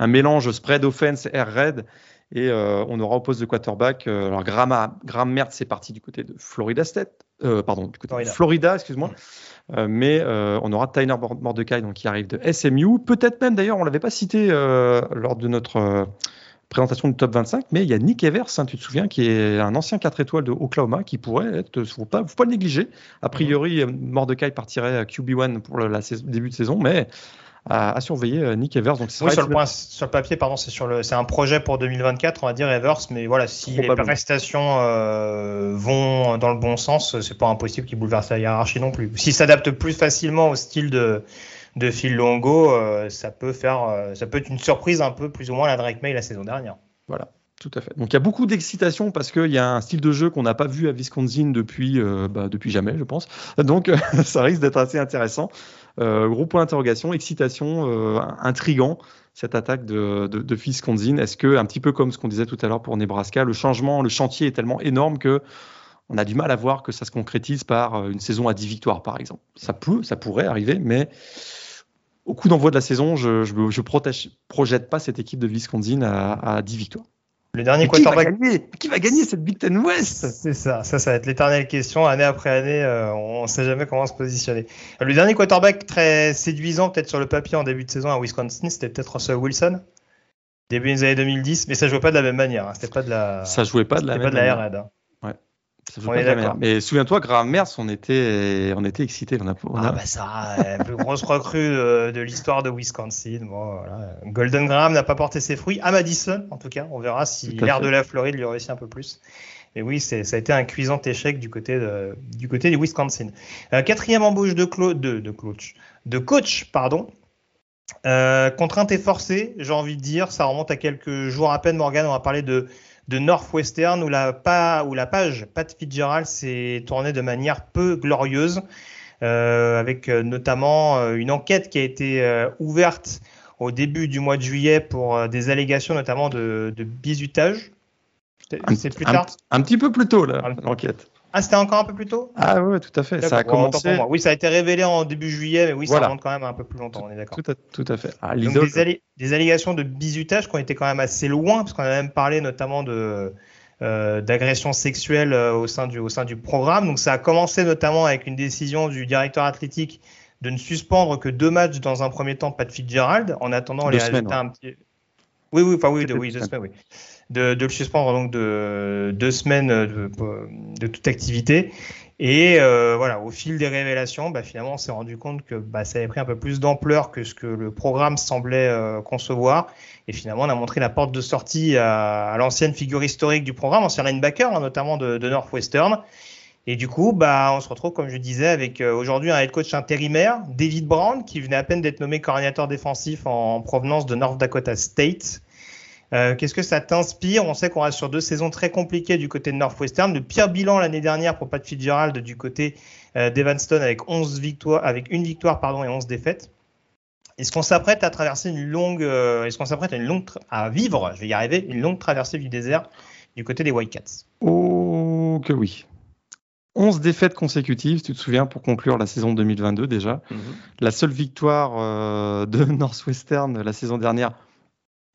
un mélange spread offense, air raid, et euh, on aura au poste de quarterback. Euh, alors Graham, Graham Mertz, c'est parti du côté de Florida State, pardon, du côté de Florida, excuse-moi. mais on aura Tyler Mordecai donc, qui arrive de SMU. Peut-être même d'ailleurs, on ne l'avait pas cité lors de notre présentation du top 25, mais il y a Nick Evers, hein, tu te souviens, qui est un ancien 4 étoiles de Oklahoma, qui pourrait être, il ne faut pas, faut pas le négliger. A priori, mhm. Mordecai partirait à QB1 pour le début de saison, mais à, surveiller euh, Nick Evers. Donc oui, sur le, point, sur le papier, pardon, c'est sur le, c'est un projet pour 2024, on va dire Evers, mais voilà, si les prestations euh, vont dans le bon sens, c'est pas impossible qu'il bouleverse la hiérarchie non plus. S'il s'adapte plus facilement au style de de Phil Longo, euh, ça peut faire, euh, ça peut être une surprise un peu plus ou moins la Drake May la saison dernière. Voilà. Tout à fait. Donc il y a beaucoup d'excitation parce qu'il y a un style de jeu qu'on n'a pas vu à Wisconsin depuis, euh, bah, depuis jamais, je pense. Donc ça risque d'être assez intéressant. gros point d'interrogation, excitation, intrigant cette attaque de, de, de Wisconsin. Est-ce que, un petit peu comme ce qu'on disait tout à l'heure pour Nebraska, le changement, le chantier est tellement énorme que on a du mal à voir que ça se concrétise par une saison à 10 victoires, par exemple. Ça peut, ça pourrait arriver, mais au coup d'envoi de la saison, je ne projette pas cette équipe de Wisconsin à, à 10 victoires. Le dernier quarterback. Qui va, gagner, cette Big Ten West? C'est ça, ça, ça va être l'éternelle question. Année après année, euh, on ne sait jamais comment se positionner. Le dernier quarterback très séduisant, peut-être sur le papier en début de saison à Wisconsin, c'était peut-être Russell Wilson. Début des années 2010, mais ça jouait pas de la même manière. Hein. C'était pas de la. Ça jouait pas de la même pas de la R&D. Mais souviens-toi, Graham Merce, on était, on était excités. On a, Ah bah ça, la plus grosse recrue euh, de, l'histoire de Wisconsin. Golden Graham n'a pas porté ses fruits à Madison, en tout cas. On verra si l'air de la Floride lui réussit un peu plus. Mais oui, ça a été un cuisant échec du côté, de, du, côté du Wisconsin. Euh, quatrième embauche de, de, de, coach, de coach, pardon. Euh, contrainte et forcée, j'ai envie de dire. Ça remonte à quelques jours à peine, Morgan. On va parler de de Northwestern où la, où la page Pat Fitzgerald s'est tournée de manière peu glorieuse, euh, avec euh, notamment euh, une enquête qui a été ouverte au début du mois de juillet pour des allégations notamment de, de bizutage. C'est plus tard un, petit peu plus tôt, là, l'enquête. Ah, c'était encore un peu plus tôt? Ah oui, tout à fait. Ça a commencé. Oui, ça a été révélé en début juillet, mais oui, ça remonte quand même un peu plus longtemps, on est d'accord. Tout, à, fait. Ah, Donc, des, allégations de bizutage qui ont été quand même assez loin, parce qu'on a même parlé notamment de euh, d'agression sexuelle euh, au sein du au sein du programme. Donc, ça a commencé notamment avec une décision du directeur athlétique de ne suspendre que deux matchs dans un premier temps, Pat Fitzgerald, en attendant les résultats un petit. Oui, oui, enfin oui, oui, deux semaines, oui de, le suspendre donc de deux semaines de, toute activité. Et euh, voilà, au fil des révélations, bah, finalement, on s'est rendu compte que bah, ça avait pris un peu plus d'ampleur que ce que le programme semblait euh, concevoir. Et finalement, on a montré la porte de sortie à, l'ancienne figure historique du programme, ancien linebacker, hein, notamment de, Northwestern. Et du coup, bah, on se retrouve, comme je disais, avec euh, aujourd'hui un head coach intérimaire, David Brown, qui venait à peine d'être nommé coordinateur défensif en provenance de North Dakota State. Euh, qu'est-ce que ça t'inspire? On sait qu'on reste sur deux saisons très compliquées du côté de Northwestern. Le pire bilan l'année dernière pour Pat Fitzgerald du côté euh, d'Evanston avec 11 victoires, avec une victoire pardon et 11 défaites. Est-ce qu'on s'apprête à traverser une longue, euh, est-ce qu'on s'apprête à une longue, à vivre, je vais y arriver, une longue traversée du désert du côté des Whitecats Oh que oui. 11 défaites consécutives, tu te souviens, pour conclure la saison 2022 déjà. Mhm. La seule victoire de Northwestern la saison dernière,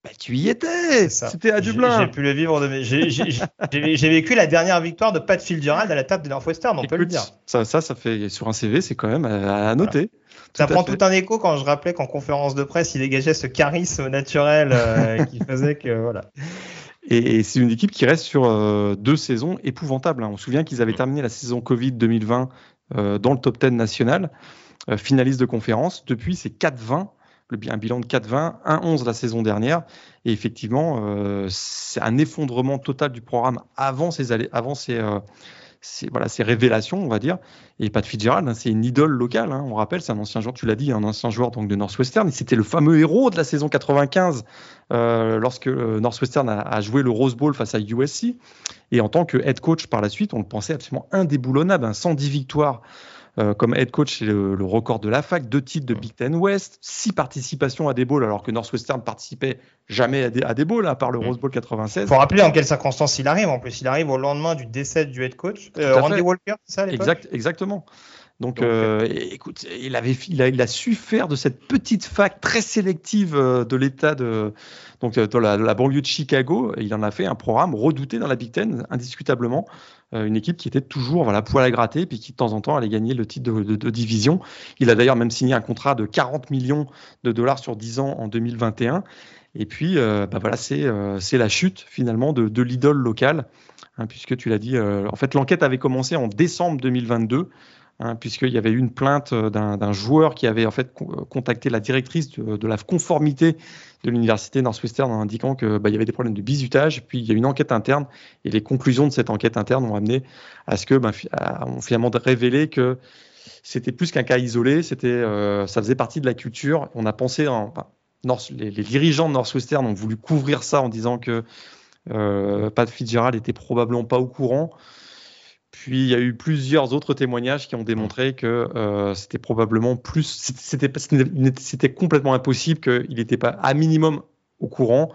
bah, tu y étais C'était à Dublin J'ai pu le vivre. De... J'ai vécu la dernière victoire de Pat Fitzgerald à la table de Northwestern, on peut le dire. Ça, ça, ça fait sur un CV, c'est quand même à, noter. Ça prend tout un écho quand je rappelais qu'en conférence de presse, il dégageait ce charisme naturel euh, qui faisait que voilà. Et, c'est une équipe qui reste sur euh, deux saisons épouvantables. Hein. On se souvient qu'ils avaient terminé la saison Covid 2020 euh, dans le top 10 national, finaliste de conférence. Depuis, c'est 4-20 un bilan de 4-20, 1-11 la saison dernière. Et effectivement, euh, c'est un effondrement total du programme avant ces, avant ces, euh, voilà, ces révélations, on va dire. Et Pat Fitzgerald, hein, c'est une idole locale. Hein, on rappelle, c'est un ancien joueur, tu l'as dit, un ancien joueur donc de Northwestern. C'était le fameux héros de la saison 95 euh, lorsque Northwestern a, joué le Rose Bowl face à USC. Et en tant que head coach par la suite, on le pensait absolument indéboulonnable, 110 hein, victoires. Euh, comme head coach, c'est le, record de la fac, deux titres de Big Ten West, six participations à des bowls, alors que Northwestern participait jamais à des, à des bowls, à part le mm. Rose Bowl 96. Il faut rappeler en quelles circonstances il arrive. En plus, il arrive au lendemain du décès du head coach. Euh, Randy Walker, c'est ça exact, Exactement. Donc, euh, écoute, il, avait, il a, il, a, su faire de cette petite fac très sélective de l'État de, donc, la, la, banlieue de Chicago, il en a fait un programme redouté dans la Big Ten, indiscutablement. Euh, une équipe qui était toujours voilà, poil à gratter, puis qui de temps en temps allait gagner le titre de, division. Il a d'ailleurs même signé un contrat de 40 millions de dollars sur 10 ans en 2021. Et puis, euh, bah voilà, euh, c'est la chute finalement de, l'idole locale, hein, puisque tu l'as dit, en fait, l'enquête avait commencé en décembre 2022. Hein, puisqu'il y avait eu une plainte d'un joueur qui avait en fait contacté la directrice de la conformité de l'université Northwestern en indiquant que bah, y avait des problèmes de bizutage. Puis il y a une enquête interne et les conclusions de cette enquête interne ont amené à ce que bah, on finalement révélé que c'était plus qu'un cas isolé, c'était euh, ça faisait partie de la culture. On a pensé en, les, dirigeants de Northwestern ont voulu couvrir ça en disant que euh, Pat Fitzgerald était probablement pas au courant. Puis il y a eu plusieurs autres témoignages qui ont démontré que euh, c'était probablement plus, c'était complètement impossible qu'il n'était pas à minimum au courant.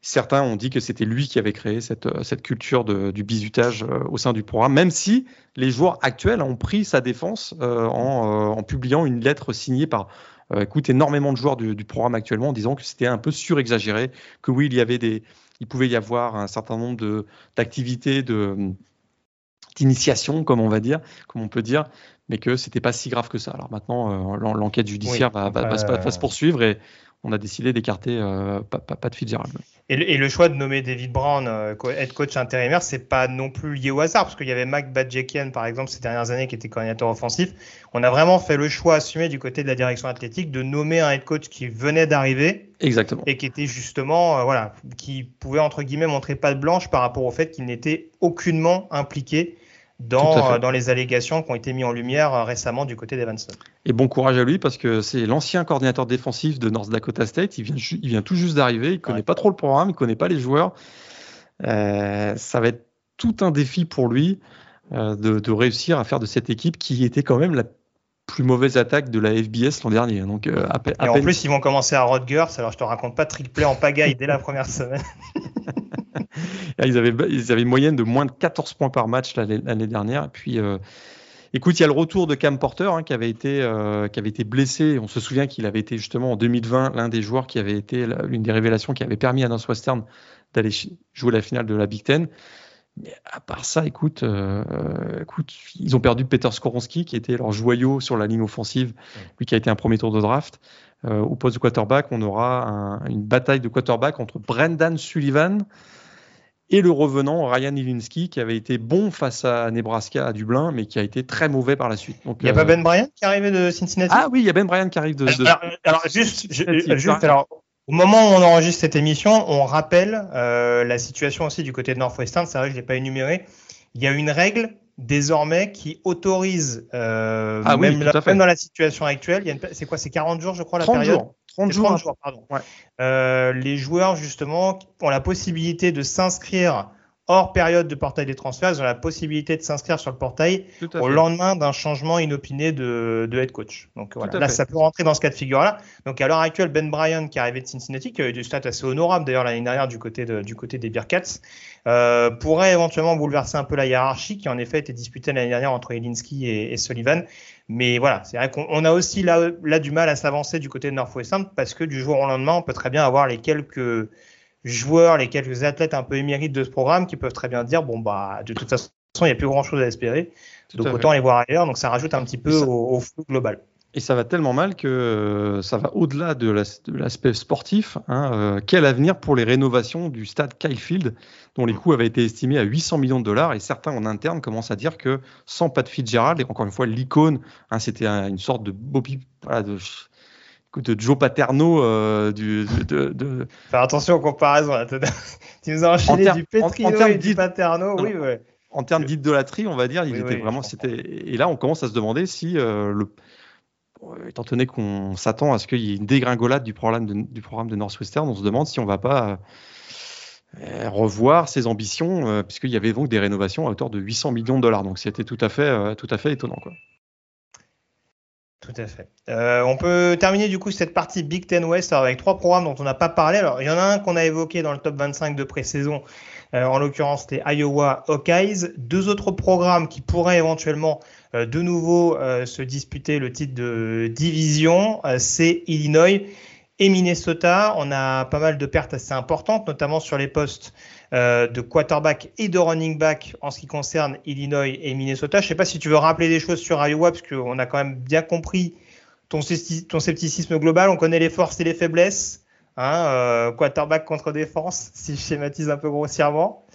Certains ont dit que c'était lui qui avait créé cette, euh, cette culture du bizutage euh, au sein du programme, même si les joueurs actuels ont pris sa défense en, en, publiant une lettre signée par écoute, énormément de joueurs du, du programme actuellement en disant que c'était un peu surexagéré, que oui, il y avait des, il pouvait y avoir un certain nombre d'activités de d'initiation, comme on va dire, comme on peut dire, mais que c'était pas si grave que ça. Alors maintenant, euh, l'enquête judiciaire va, se poursuivre et on a décidé d'écarter euh, pas, de Fitzgerald. Et le, et le, choix de nommer David Brown euh, head coach intérimaire, c'est pas non plus lié au hasard, parce qu'il y avait Mac Badjekian, par exemple, ces dernières années, qui était coordinateur offensif. On a vraiment fait le choix assumé du côté de la direction athlétique de nommer un head coach qui venait d'arriver. Exactement. Et qui était justement, voilà, qui pouvait, entre guillemets, montrer pas de blanche par rapport au fait qu'il n'était aucunement impliqué dans, dans les allégations qui ont été mises en lumière euh, récemment du côté d'Evanston. Et bon courage à lui parce que c'est l'ancien coordinateur défensif de North Dakota State. Il vient, il vient tout juste d'arriver. Il connaît pas trop le programme, il connaît pas les joueurs. Euh, ça va être tout un défi pour lui euh, de, de, réussir à faire de cette équipe qui était quand même la plus mauvaise attaque de la FBS l'an dernier. Donc, euh, et en plus, ils vont commencer à Rutgers. Alors, je te raconte pas trick play en pagaille dès la première semaine. ils, avaient, ils avaient une moyenne de moins de 14 points par match l'année dernière. Et puis, euh, écoute, il y a le retour de Cam Porter hein, qui, avait été, euh, qui avait été blessé. On se souvient qu'il avait été justement en 2020 l'un des joueurs qui avait été l'une des révélations qui avait permis à Northwestern d'aller jouer la finale de la Big Ten. Mais à part ça, écoute, euh, écoute, ils ont perdu Peter Skoronski, qui était leur joyau sur la ligne offensive, lui qui a été un premier tour de draft. Euh, au poste de quarterback, on aura une bataille de quarterback entre Brendan Sullivan et le revenant Ryan Ilinski, qui avait été bon face à Nebraska à Dublin, mais qui a été très mauvais par la suite. Donc, il n'y a pas euh, Ben Bryant qui arrivé de Cincinnati? Ah oui, il y a Ben Bryant qui arrive de. Alors, juste, juste alors, au moment où on enregistre cette émission, on rappelle euh, la situation aussi du côté de Northwestern. C'est vrai que je ne l'ai pas énuméré. Il y a une règle désormais qui autorise, euh, ah même, dans la situation actuelle, c'est quoi C'est 40 jours, je crois, la 30 période jours. 30 jours. 30 jours pardon. Euh, les joueurs, justement, ont la possibilité de s'inscrire hors période de portail des transferts, ils ont la possibilité de s'inscrire sur le portail au lendemain d'un changement inopiné de, head coach. Donc voilà, là, ça peut rentrer dans ce cas de figure-là. Donc à l'heure actuelle, Ben Bryan, qui est arrivé de Cincinnati, qui a eu du stats assez honorable d'ailleurs l'année dernière du côté, du côté des Bearcats, euh, pourrait éventuellement bouleverser un peu la hiérarchie qui en effet était disputée l'année dernière entre Elinski et, Sullivan. Mais voilà, c'est vrai qu'on a aussi là, là du mal à s'avancer du côté de Northwestern parce que du jour au lendemain, on peut très bien avoir les quelques joueurs, les quelques athlètes un peu émérites de ce programme qui peuvent très bien dire bon bah de toute façon il n'y a plus grand chose à espérer, donc autant les voir ailleurs. Donc ça rajoute un petit peu au, flou global. Et ça va tellement mal que euh, ça va au-delà de l'aspect sportif. Hein, euh, quel avenir pour les rénovations du stade Kyle Field, dont les coûts avaient été estimés à 800 millions de dollars, et certains en interne commencent à dire que sans Pat Fitzgerald, et encore une fois l'icône, hein, c'était une sorte de Bobby, voilà, de, de Joe Paterno. Euh, du, de, de... Faire attention aux comparaisons. tu nous as enchaîné du Petrino et du Paterno. Oui, ouais. En termes d'idolâtrie, on va dire, il était vraiment. C'était et là, on commence à se demander si euh, le étant donné qu'on s'attend à ce qu'il y ait une dégringolade du programme de, du programme de Northwestern, on se demande si on va pas euh, revoir ses ambitions, puisqu'il y avait donc des rénovations à hauteur de 800 millions de dollars. Donc c'était tout à fait, tout à fait étonnant. Quoi. Tout à fait. Euh, on peut terminer du coup cette partie Big Ten West avec trois programmes dont on n'a pas parlé. Alors, il y en a un qu'on a évoqué dans le top 25 de pré-saison, euh, en l'occurrence les Iowa Hawkeyes. Deux autres programmes qui pourraient éventuellement euh, de nouveau se disputer le titre de division, c'est Illinois et Minnesota. On a pas mal de pertes assez importantes, notamment sur les postes euh, de quarterback et de running back en ce qui concerne Illinois et Minnesota. Je ne sais pas si tu veux rappeler des choses sur Iowa, parce qu'on a quand même bien compris ton, ton, scepticisme global. On connaît les forces et les faiblesses. Hein, euh, quarterback contre défense, si je schématise un peu grossièrement.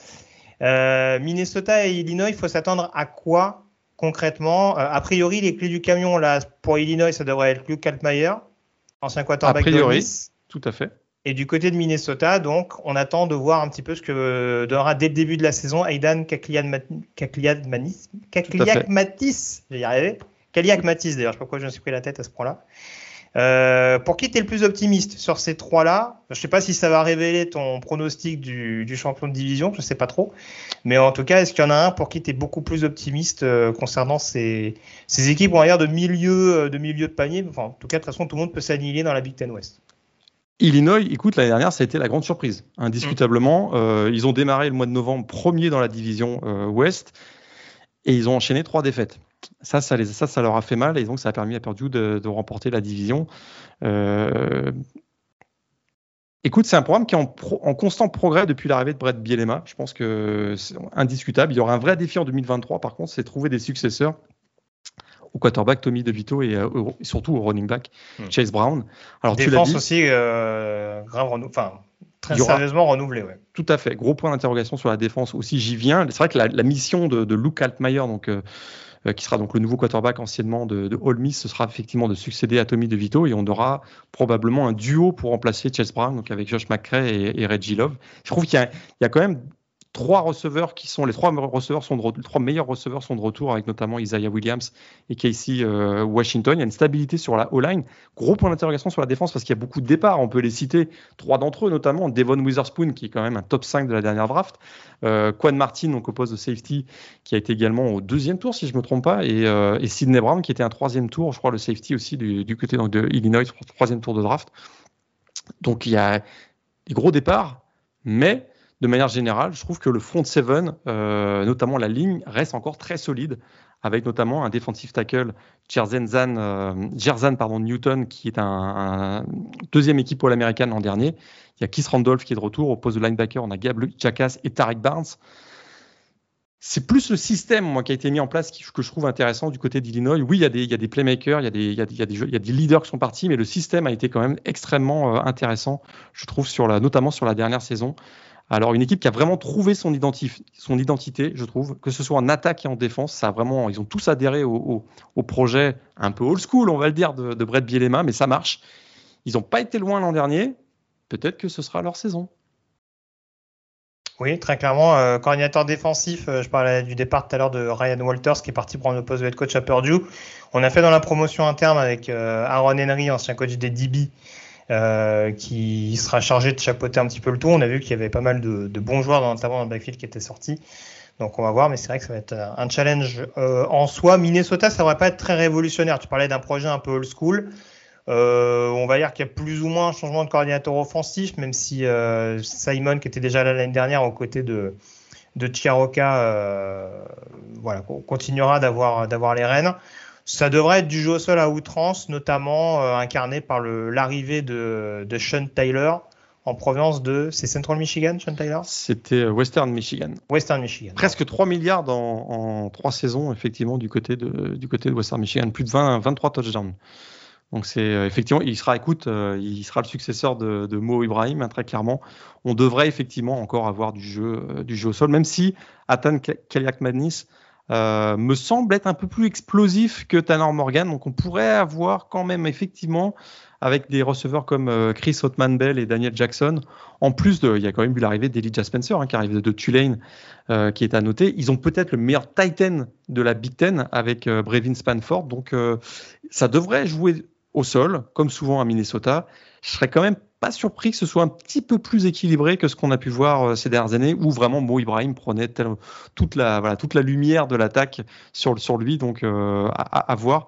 Euh, Minnesota et Illinois, il faut s'attendre à quoi concrètement? A priori, les clés du camion là pour Illinois, ça devrait être Luke Kaltmayer ancien quarterback a priori, Tout à fait. Et du côté de Minnesota, donc, on attend de voir un petit peu ce que donnera dès le début de la saison Aidan Kakliak-Matis. Kakliak-Matis, je vais y arriver. Kaliak-Matis, d'ailleurs, je ne sais pas pourquoi je me suis pris la tête à ce point-là. Euh, pour qui tu es le plus optimiste sur ces trois-là? Je ne sais pas si ça va révéler ton pronostic du, champion de division, je ne sais pas trop. Mais en tout cas, est-ce qu'il y en a un pour qui tu es beaucoup plus optimiste euh, concernant ces, ces équipes, on va dire, de milieu, euh, de milieu de panier? Enfin, En tout cas, de toute façon, tout le monde peut s'annihiler dans la Big Ten West. Illinois, écoute, l'année dernière, ça a été la grande surprise, indiscutablement. Mm. ils ont démarré le mois de novembre premier dans la division Ouest et ils ont enchaîné trois défaites ça, ça, les, ça, ça leur a fait mal et donc ça a permis à Purdue de, de remporter la division. Euh, écoute, c'est un programme qui est en, en constant progrès depuis l'arrivée de Brett Bielema. Je pense que c'est indiscutable. Il y aura un vrai défi en 2023, par contre, c'est trouver des successeurs au quarterback Tommy DeVito et, euh, et surtout au running back hmm. Chase Brown. Alors, Défense tu dit, aussi, euh, grave enfin, très sérieusement renouvelé. Ouais. Tout à fait. Gros point d'interrogation sur la défense aussi. J'y viens. C'est vrai que la, la mission de, de Luke Altmaier, donc euh, euh, qui sera donc le nouveau quarterback anciennement de, de Ole Miss, ce sera effectivement de succéder à Tommy DeVito et on aura probablement un duo pour remplacer Chase Brown, donc avec Josh McCray et, et Reggie Love. Je trouve qu'il y, y, a quand même trois receveurs qui sont les trois receveurs sont de, trois meilleurs receveurs sont de retour avec notamment Isaiah Williams et Casey euh, Washington. Il y a une stabilité sur la O-line. Gros point d'interrogation sur la défense parce qu'il y a beaucoup de départs. On peut les citer trois d'entre eux, notamment Devon Witherspoon qui est quand même un top 5 de la dernière draft. Euh, Quan Martin, donc au poste de safety, qui a été également au deuxième tour si je me trompe pas, et, euh, et Sidney Brown qui était un troisième tour, je crois le safety aussi du, du côté donc, de Illinois, troisième tour de draft. Donc il y a des gros départs, mais de manière générale, je trouve que le front seven, euh, notamment la ligne, reste encore très solide, avec notamment un defensive tackle, Jerzan, euh, pardon, Newton, qui est un, deuxième équipe all américaine l'an dernier. Il y a Keith Randolph qui est de retour. Au poste de linebacker, on a Gab Jackass et Tarek Barnes. C'est plus le système moi, qui a été mis en place que je trouve intéressant du côté d'Illinois. Oui, il y, a des, playmakers, il y a des, leaders qui sont partis, mais le système a été quand même extrêmement euh, intéressant, je trouve, notamment sur la dernière saison. Alors, une équipe qui a vraiment trouvé son, son identité, je trouve, que ce soit en attaque et en défense, ça vraiment, ils ont tous adhéré au, projet un peu old school, on va le dire, de, de Brett Bielema, mais ça marche. Ils n'ont pas été loin l'an dernier. Peut-être que ce sera leur saison. Oui, très clairement. Euh, coordinateur défensif, euh, je parlais du départ tout à l'heure de Ryan Walters qui est parti prendre le poste de head coach à Purdue. On a fait dans la promotion interne avec euh, Aaron Henry, ancien coach des DB, euh, qui sera chargé de chapeauter un petit peu le tout. On a vu qu'il y avait pas mal de, bons joueurs, notamment dans le backfield, qui étaient sortis. Donc on va voir, mais c'est vrai que ça va être un challenge euh, en soi. Minnesota, ça ne devrait pas être très révolutionnaire. Tu parlais d'un projet un peu old school. Euh, on va dire qu'il y a plus ou moins un changement de coordinateur offensif, même si Simon, qui était déjà là l'année dernière aux côtés de, de Chiaroka, voilà, continuera d'avoir les rênes. Ça devrait être du jeu au sol à outrance, notamment euh, incarné par l'arrivée de, de Sean Tyler en provenance de. C'est Central Michigan, Sean Tyler? C'était euh, Western Michigan. Western Michigan. Presque 3 milliards en, 3 saisons, effectivement, du côté de, du côté de Western Michigan. Plus de 20, 23 touchdowns. Donc c'est euh, effectivement, il sera, écoute, il sera le successeur de, de Mo Ibrahim, hein, très clairement. On devrait effectivement encore avoir du jeu, du jeu au sol, même si Atan Kaliak Madness euh, me semble être un peu plus explosif que Tanner Morgan. Donc on pourrait avoir quand même effectivement avec des receveurs comme euh, Chris Hotman Bell et Daniel Jackson. En plus, de, il y a quand même eu l'arrivée d'Elijah Spencer hein, qui arrive de Tulane, euh, qui est à noter. Ils ont peut-être le meilleur Titan de la Big Ten avec Brevin Spanford. Donc ça devrait jouer au sol, comme souvent à Minnesota. Je serais quand même pas surpris que ce soit un petit peu plus équilibré que ce qu'on a pu voir euh, ces dernières années, où vraiment Mo Ibrahim prenait toute, la, lumière de l'attaque sur, lui, donc euh, à, voir.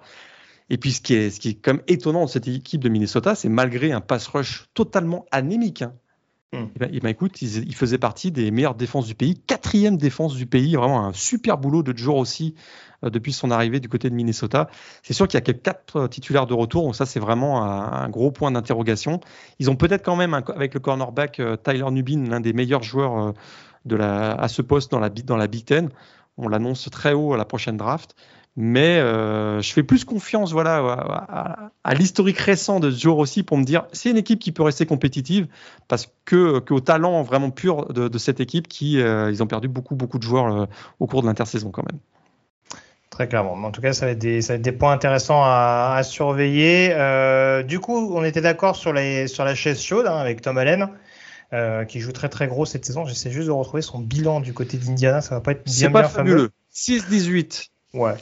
Et puis ce qui est, ce qui est quand même étonnant de cette équipe de Minnesota, c'est malgré un pass rush totalement anémique, hein, et eh ben, eh ben, écoute, il, faisait partie des meilleures défenses du pays, quatrième défense du pays, vraiment un super boulot de jour aussi euh, depuis son arrivée du côté de Minnesota. C'est sûr qu'il y a que quatre euh, titulaires de retour, donc ça c'est vraiment un, gros point d'interrogation. Ils ont peut-être quand même avec le cornerback euh, Tyler Nubin, l'un des meilleurs joueurs de la, à ce poste dans la, dans la Big Ten. On l'annonce très haut à la prochaine draft. Mais je fais plus confiance voilà, à, l'historique récent de ce joueur aussi pour me dire c'est une équipe qui peut rester compétitive parce que qu'au talent vraiment pur de, cette équipe qui ils ont perdu beaucoup beaucoup de joueurs au cours de l'intersaison quand même. Très clairement. En tout cas, ça va être des, ça va être des points intéressants à, à surveiller. Euh, du coup, on était d'accord sur, les, sur la chaise chaude hein, avec Tom Allen, euh, qui joue très très gros cette saison. J'essaie juste de retrouver son bilan du côté d'Indiana. Ça va pas être bien, pas bien fabuleux. 6-18. Ouais.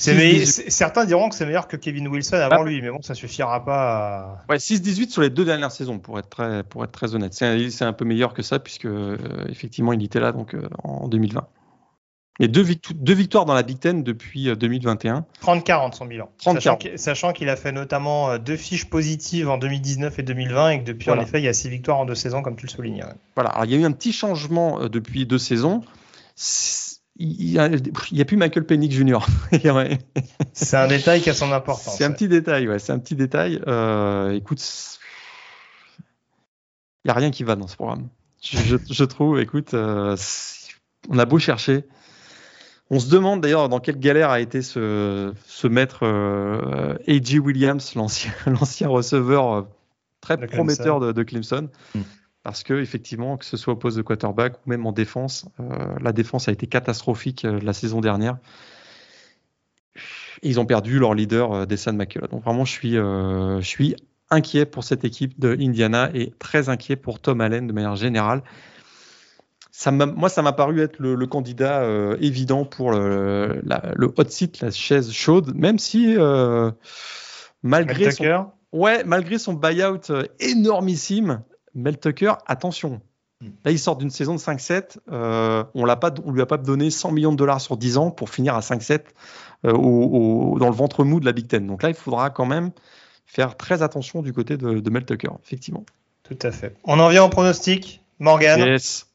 Certains diront que c'est meilleur que Kevin Wilson avant ah. lui, mais bon, ça suffira pas. À... Ouais, 6-18 sur les deux dernières saisons, pour être très, pour être très honnête. C'est un, un, peu meilleur que ça, puisque euh, effectivement, il était là donc euh, en 2020. Et deux, deux, victoires dans la Big Ten depuis 2021. 30-40 son bilan. Sachant qu'il a fait notamment euh, deux fiches positives en 2019 et 2020 et que depuis, en effet, il y a six victoires en deux saisons, comme tu le soulignes. Voilà, Alors, il y a eu un petit changement euh, depuis deux saisons. Il n'y a, plus Michael Pennick Jr. c'est un détail qui a son importance. C'est un petit détail, ouais, c'est un petit détail. Euh, écoute, il n'y a rien qui va dans ce programme. Je, je, trouve, écoute, on a beau chercher, on se demande d'ailleurs dans quelle galère a été ce, ce maître euh, A.J. Williams, l'ancien receveur euh, très prometteur de, Clemson. Hmm. Parce que effectivement, que ce soit au poste de quarterback ou même en défense, euh, la défense a été catastrophique la saison dernière. ils ont perdu leur leader, Dessan McCullough. Donc vraiment, je suis, je suis inquiet pour cette équipe de Indiana et très inquiet pour Tom Allen de manière générale moi, ça m'a paru être le, candidat euh, évident pour le, hot seat, la chaise chaude, même si euh, malgré, son, ouais, malgré son buyout euh, énormissime, Mel Tucker, attention. Hmm. Là, il sort d'une saison de 5-7. on l'a pas, on lui a pas donné 100 millions de dollars sur 10 ans pour finir à 5-7 dans le ventre mou de la Big Ten. Donc là, il faudra quand même faire très attention du côté de, de Mel Tucker, effectivement. Tout à fait. On en vient au pronostic. Morgan. Yes.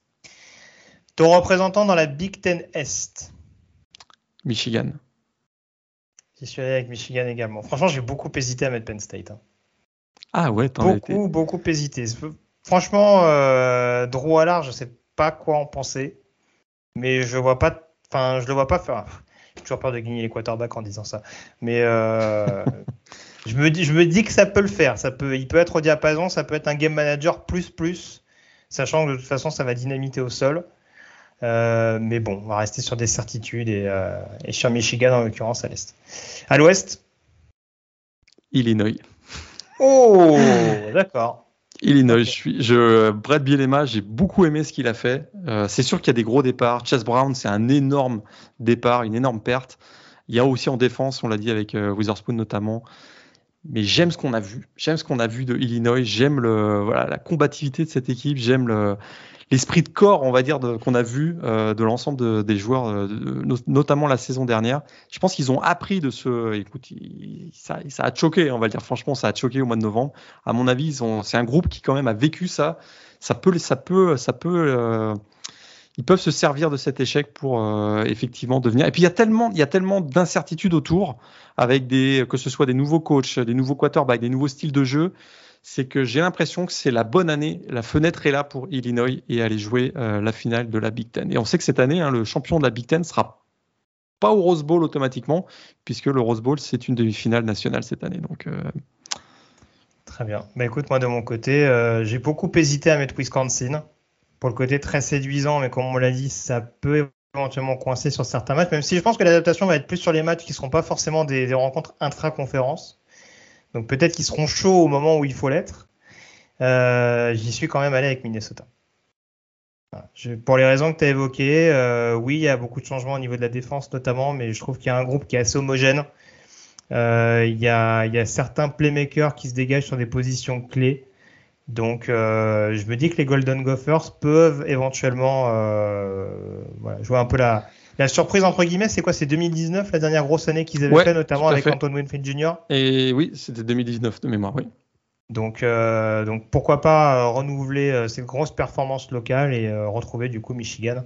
Ton représentant dans la Big Ten Est Michigan. J'y suis allé avec Michigan également. Franchement, j'ai beaucoup hésité à mettre Penn State. Hein. Ah ouais, t'en Beaucoup, beaucoup hésité. Franchement, euh, Drew Allard, je sais pas quoi en penser, mais je vois pas, enfin, je le vois pas faire. J'ai toujours peur de gagner les quarterbacks en disant ça, mais euh, je me dis, je me dis que ça peut le faire. Ça peut, il peut être au diapason, ça peut être un game manager plus plus, sachant que de toute façon, ça va dynamiter au sol. Euh, mais bon, on va rester sur des certitudes et, euh, et sur Michigan en l'occurrence à l'est. À l'ouest? Illinois. Oh, d'accord. Illinois, je suis, je, Brad Bielema, j'ai beaucoup aimé ce qu'il a fait. Euh, c'est sûr qu'il y a des gros départs. Chase Brown, c'est un énorme départ, une énorme perte. Il y a aussi en défense, on l'a dit avec Witherspoon notamment. Mais j'aime ce qu'on a vu. J'aime ce qu'on a vu de Illinois. J'aime le, voilà, la combativité de cette équipe. J'aime le, l'esprit de corps, on va dire, qu'on a vu euh, de l'ensemble des joueurs, euh, notamment la saison dernière. Je pense qu'ils ont appris de ce. Écoute, ça, a choqué, on va dire franchement, ça a choqué au mois de novembre. À mon avis, c'est un groupe qui quand même a vécu ça. Ça peut, ça peut, ça peut. Euh, ils peuvent se servir de cet échec pour effectivement devenir. Et puis il y a tellement, il y a tellement d'incertitudes autour, avec des, que ce soit des nouveaux coachs, des nouveaux quarterbacks, des nouveaux styles de jeu c'est que j'ai l'impression que c'est la bonne année, la fenêtre est là pour Illinois et aller jouer euh, la finale de la Big Ten. Et on sait que cette année, hein, le champion de la Big Ten sera pas au Rose Bowl automatiquement, puisque le Rose Bowl c'est une demi-finale nationale cette année. Donc euh, Très bien. Mais écoute, moi de mon côté, euh, j'ai beaucoup hésité à mettre Wisconsin pour le côté très séduisant, mais comme on l'a dit, ça peut éventuellement coincer sur certains matchs, même si je pense que l'adaptation va être plus sur les matchs qui ne seront pas forcément des, des rencontres intra-conférences. Donc peut-être qu'ils seront chauds au moment où il faut l'être. Euh, j'y suis quand même allé avec Minnesota. pour les raisons que tu as évoquées, euh, oui, il y a beaucoup de changements au niveau de la défense notamment, mais je trouve qu'il y a un groupe qui est assez homogène. Euh, il, y a, certains playmakers qui se dégagent sur des positions clés. Donc je me dis que les Golden Gophers peuvent éventuellement jouer un peu la, la surprise, entre guillemets, c'est quoi? C'est 2019, la dernière grosse année qu'ils avaient fait, notamment avec Anton Winfield Jr. Et oui, c'était 2019 de mémoire, oui. Donc, euh, donc pourquoi pas euh, renouveler euh, cette grosse performance locale et retrouver du coup Michigan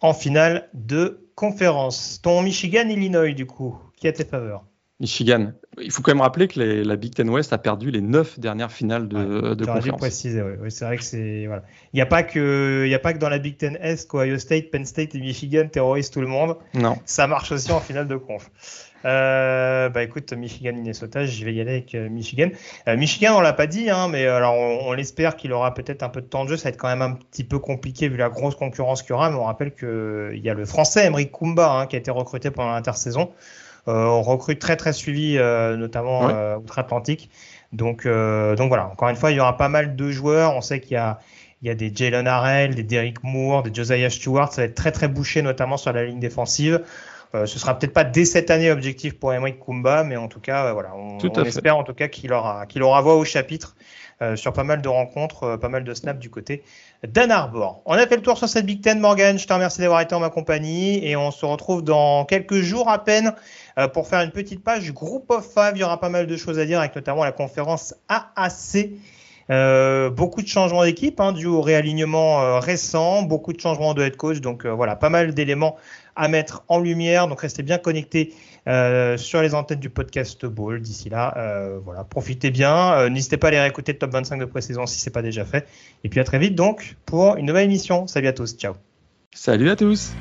en finale de conférence. Ton Michigan-Illinois, du coup, qui a tes faveurs? Michigan. Il faut quand même rappeler que la Big Ten West a perdu les neuf dernières finales de, ouais, de conférence. préciser, oui. c'est vrai que c'est voilà. Il n'y a pas que il y a pas que dans la Big Ten Est qu'Ohio State, Penn State et Michigan terrorisent tout le monde. Non. Ça marche aussi en finale de conf. Euh, bah écoute, Michigan, Minnesota, je vais y aller avec euh, Michigan. Euh, Michigan, on l'a pas dit, hein, mais alors on, on l'espère qu'il aura peut-être un peu de temps de jeu. Ça va être quand même un petit peu compliqué vu la grosse concurrence qu'il y aura. Mais on rappelle qu'il y a le Français Emeric Kumba hein, qui a été recruté pendant l'intersaison. Euh, on recrute très très suivi, euh, notamment euh, outre-Atlantique. Donc, donc voilà, encore une fois, il y aura pas mal de joueurs. On sait qu'il y a, il y a des Jalen Harrell, des Derrick Moore, des Josiah Stewart. Ça va être très très bouché, notamment sur la ligne défensive. Euh, ce sera peut-être pas dès cette année objectif pour Emric Kumba, mais en tout cas, voilà, on, espère en tout cas qu'il aura, qu'il aura voix au chapitre sur pas mal de rencontres, pas mal de snaps du côté d'Ann Arbor. On a fait le tour sur cette Big Ten, Morgan. Je te remercie d'avoir été en ma compagnie et on se retrouve dans quelques jours à peine euh, pour faire une petite page Group of Five. Il y aura pas mal de choses à dire avec notamment la conférence AAC. Euh, beaucoup de changements d'équipe hein, dû au réalignement euh, récent, beaucoup de changements de head coach, donc voilà, pas mal d'éléments à mettre en lumière. Donc restez bien connectés sur les antennes du podcast Ball. D'ici là, voilà, profitez bien. N'hésitez pas à aller réécouter le top 25 de pré-saison si c'est pas déjà fait. Et puis à très vite donc pour une nouvelle émission. Salut à tous, ciao. Salut à tous.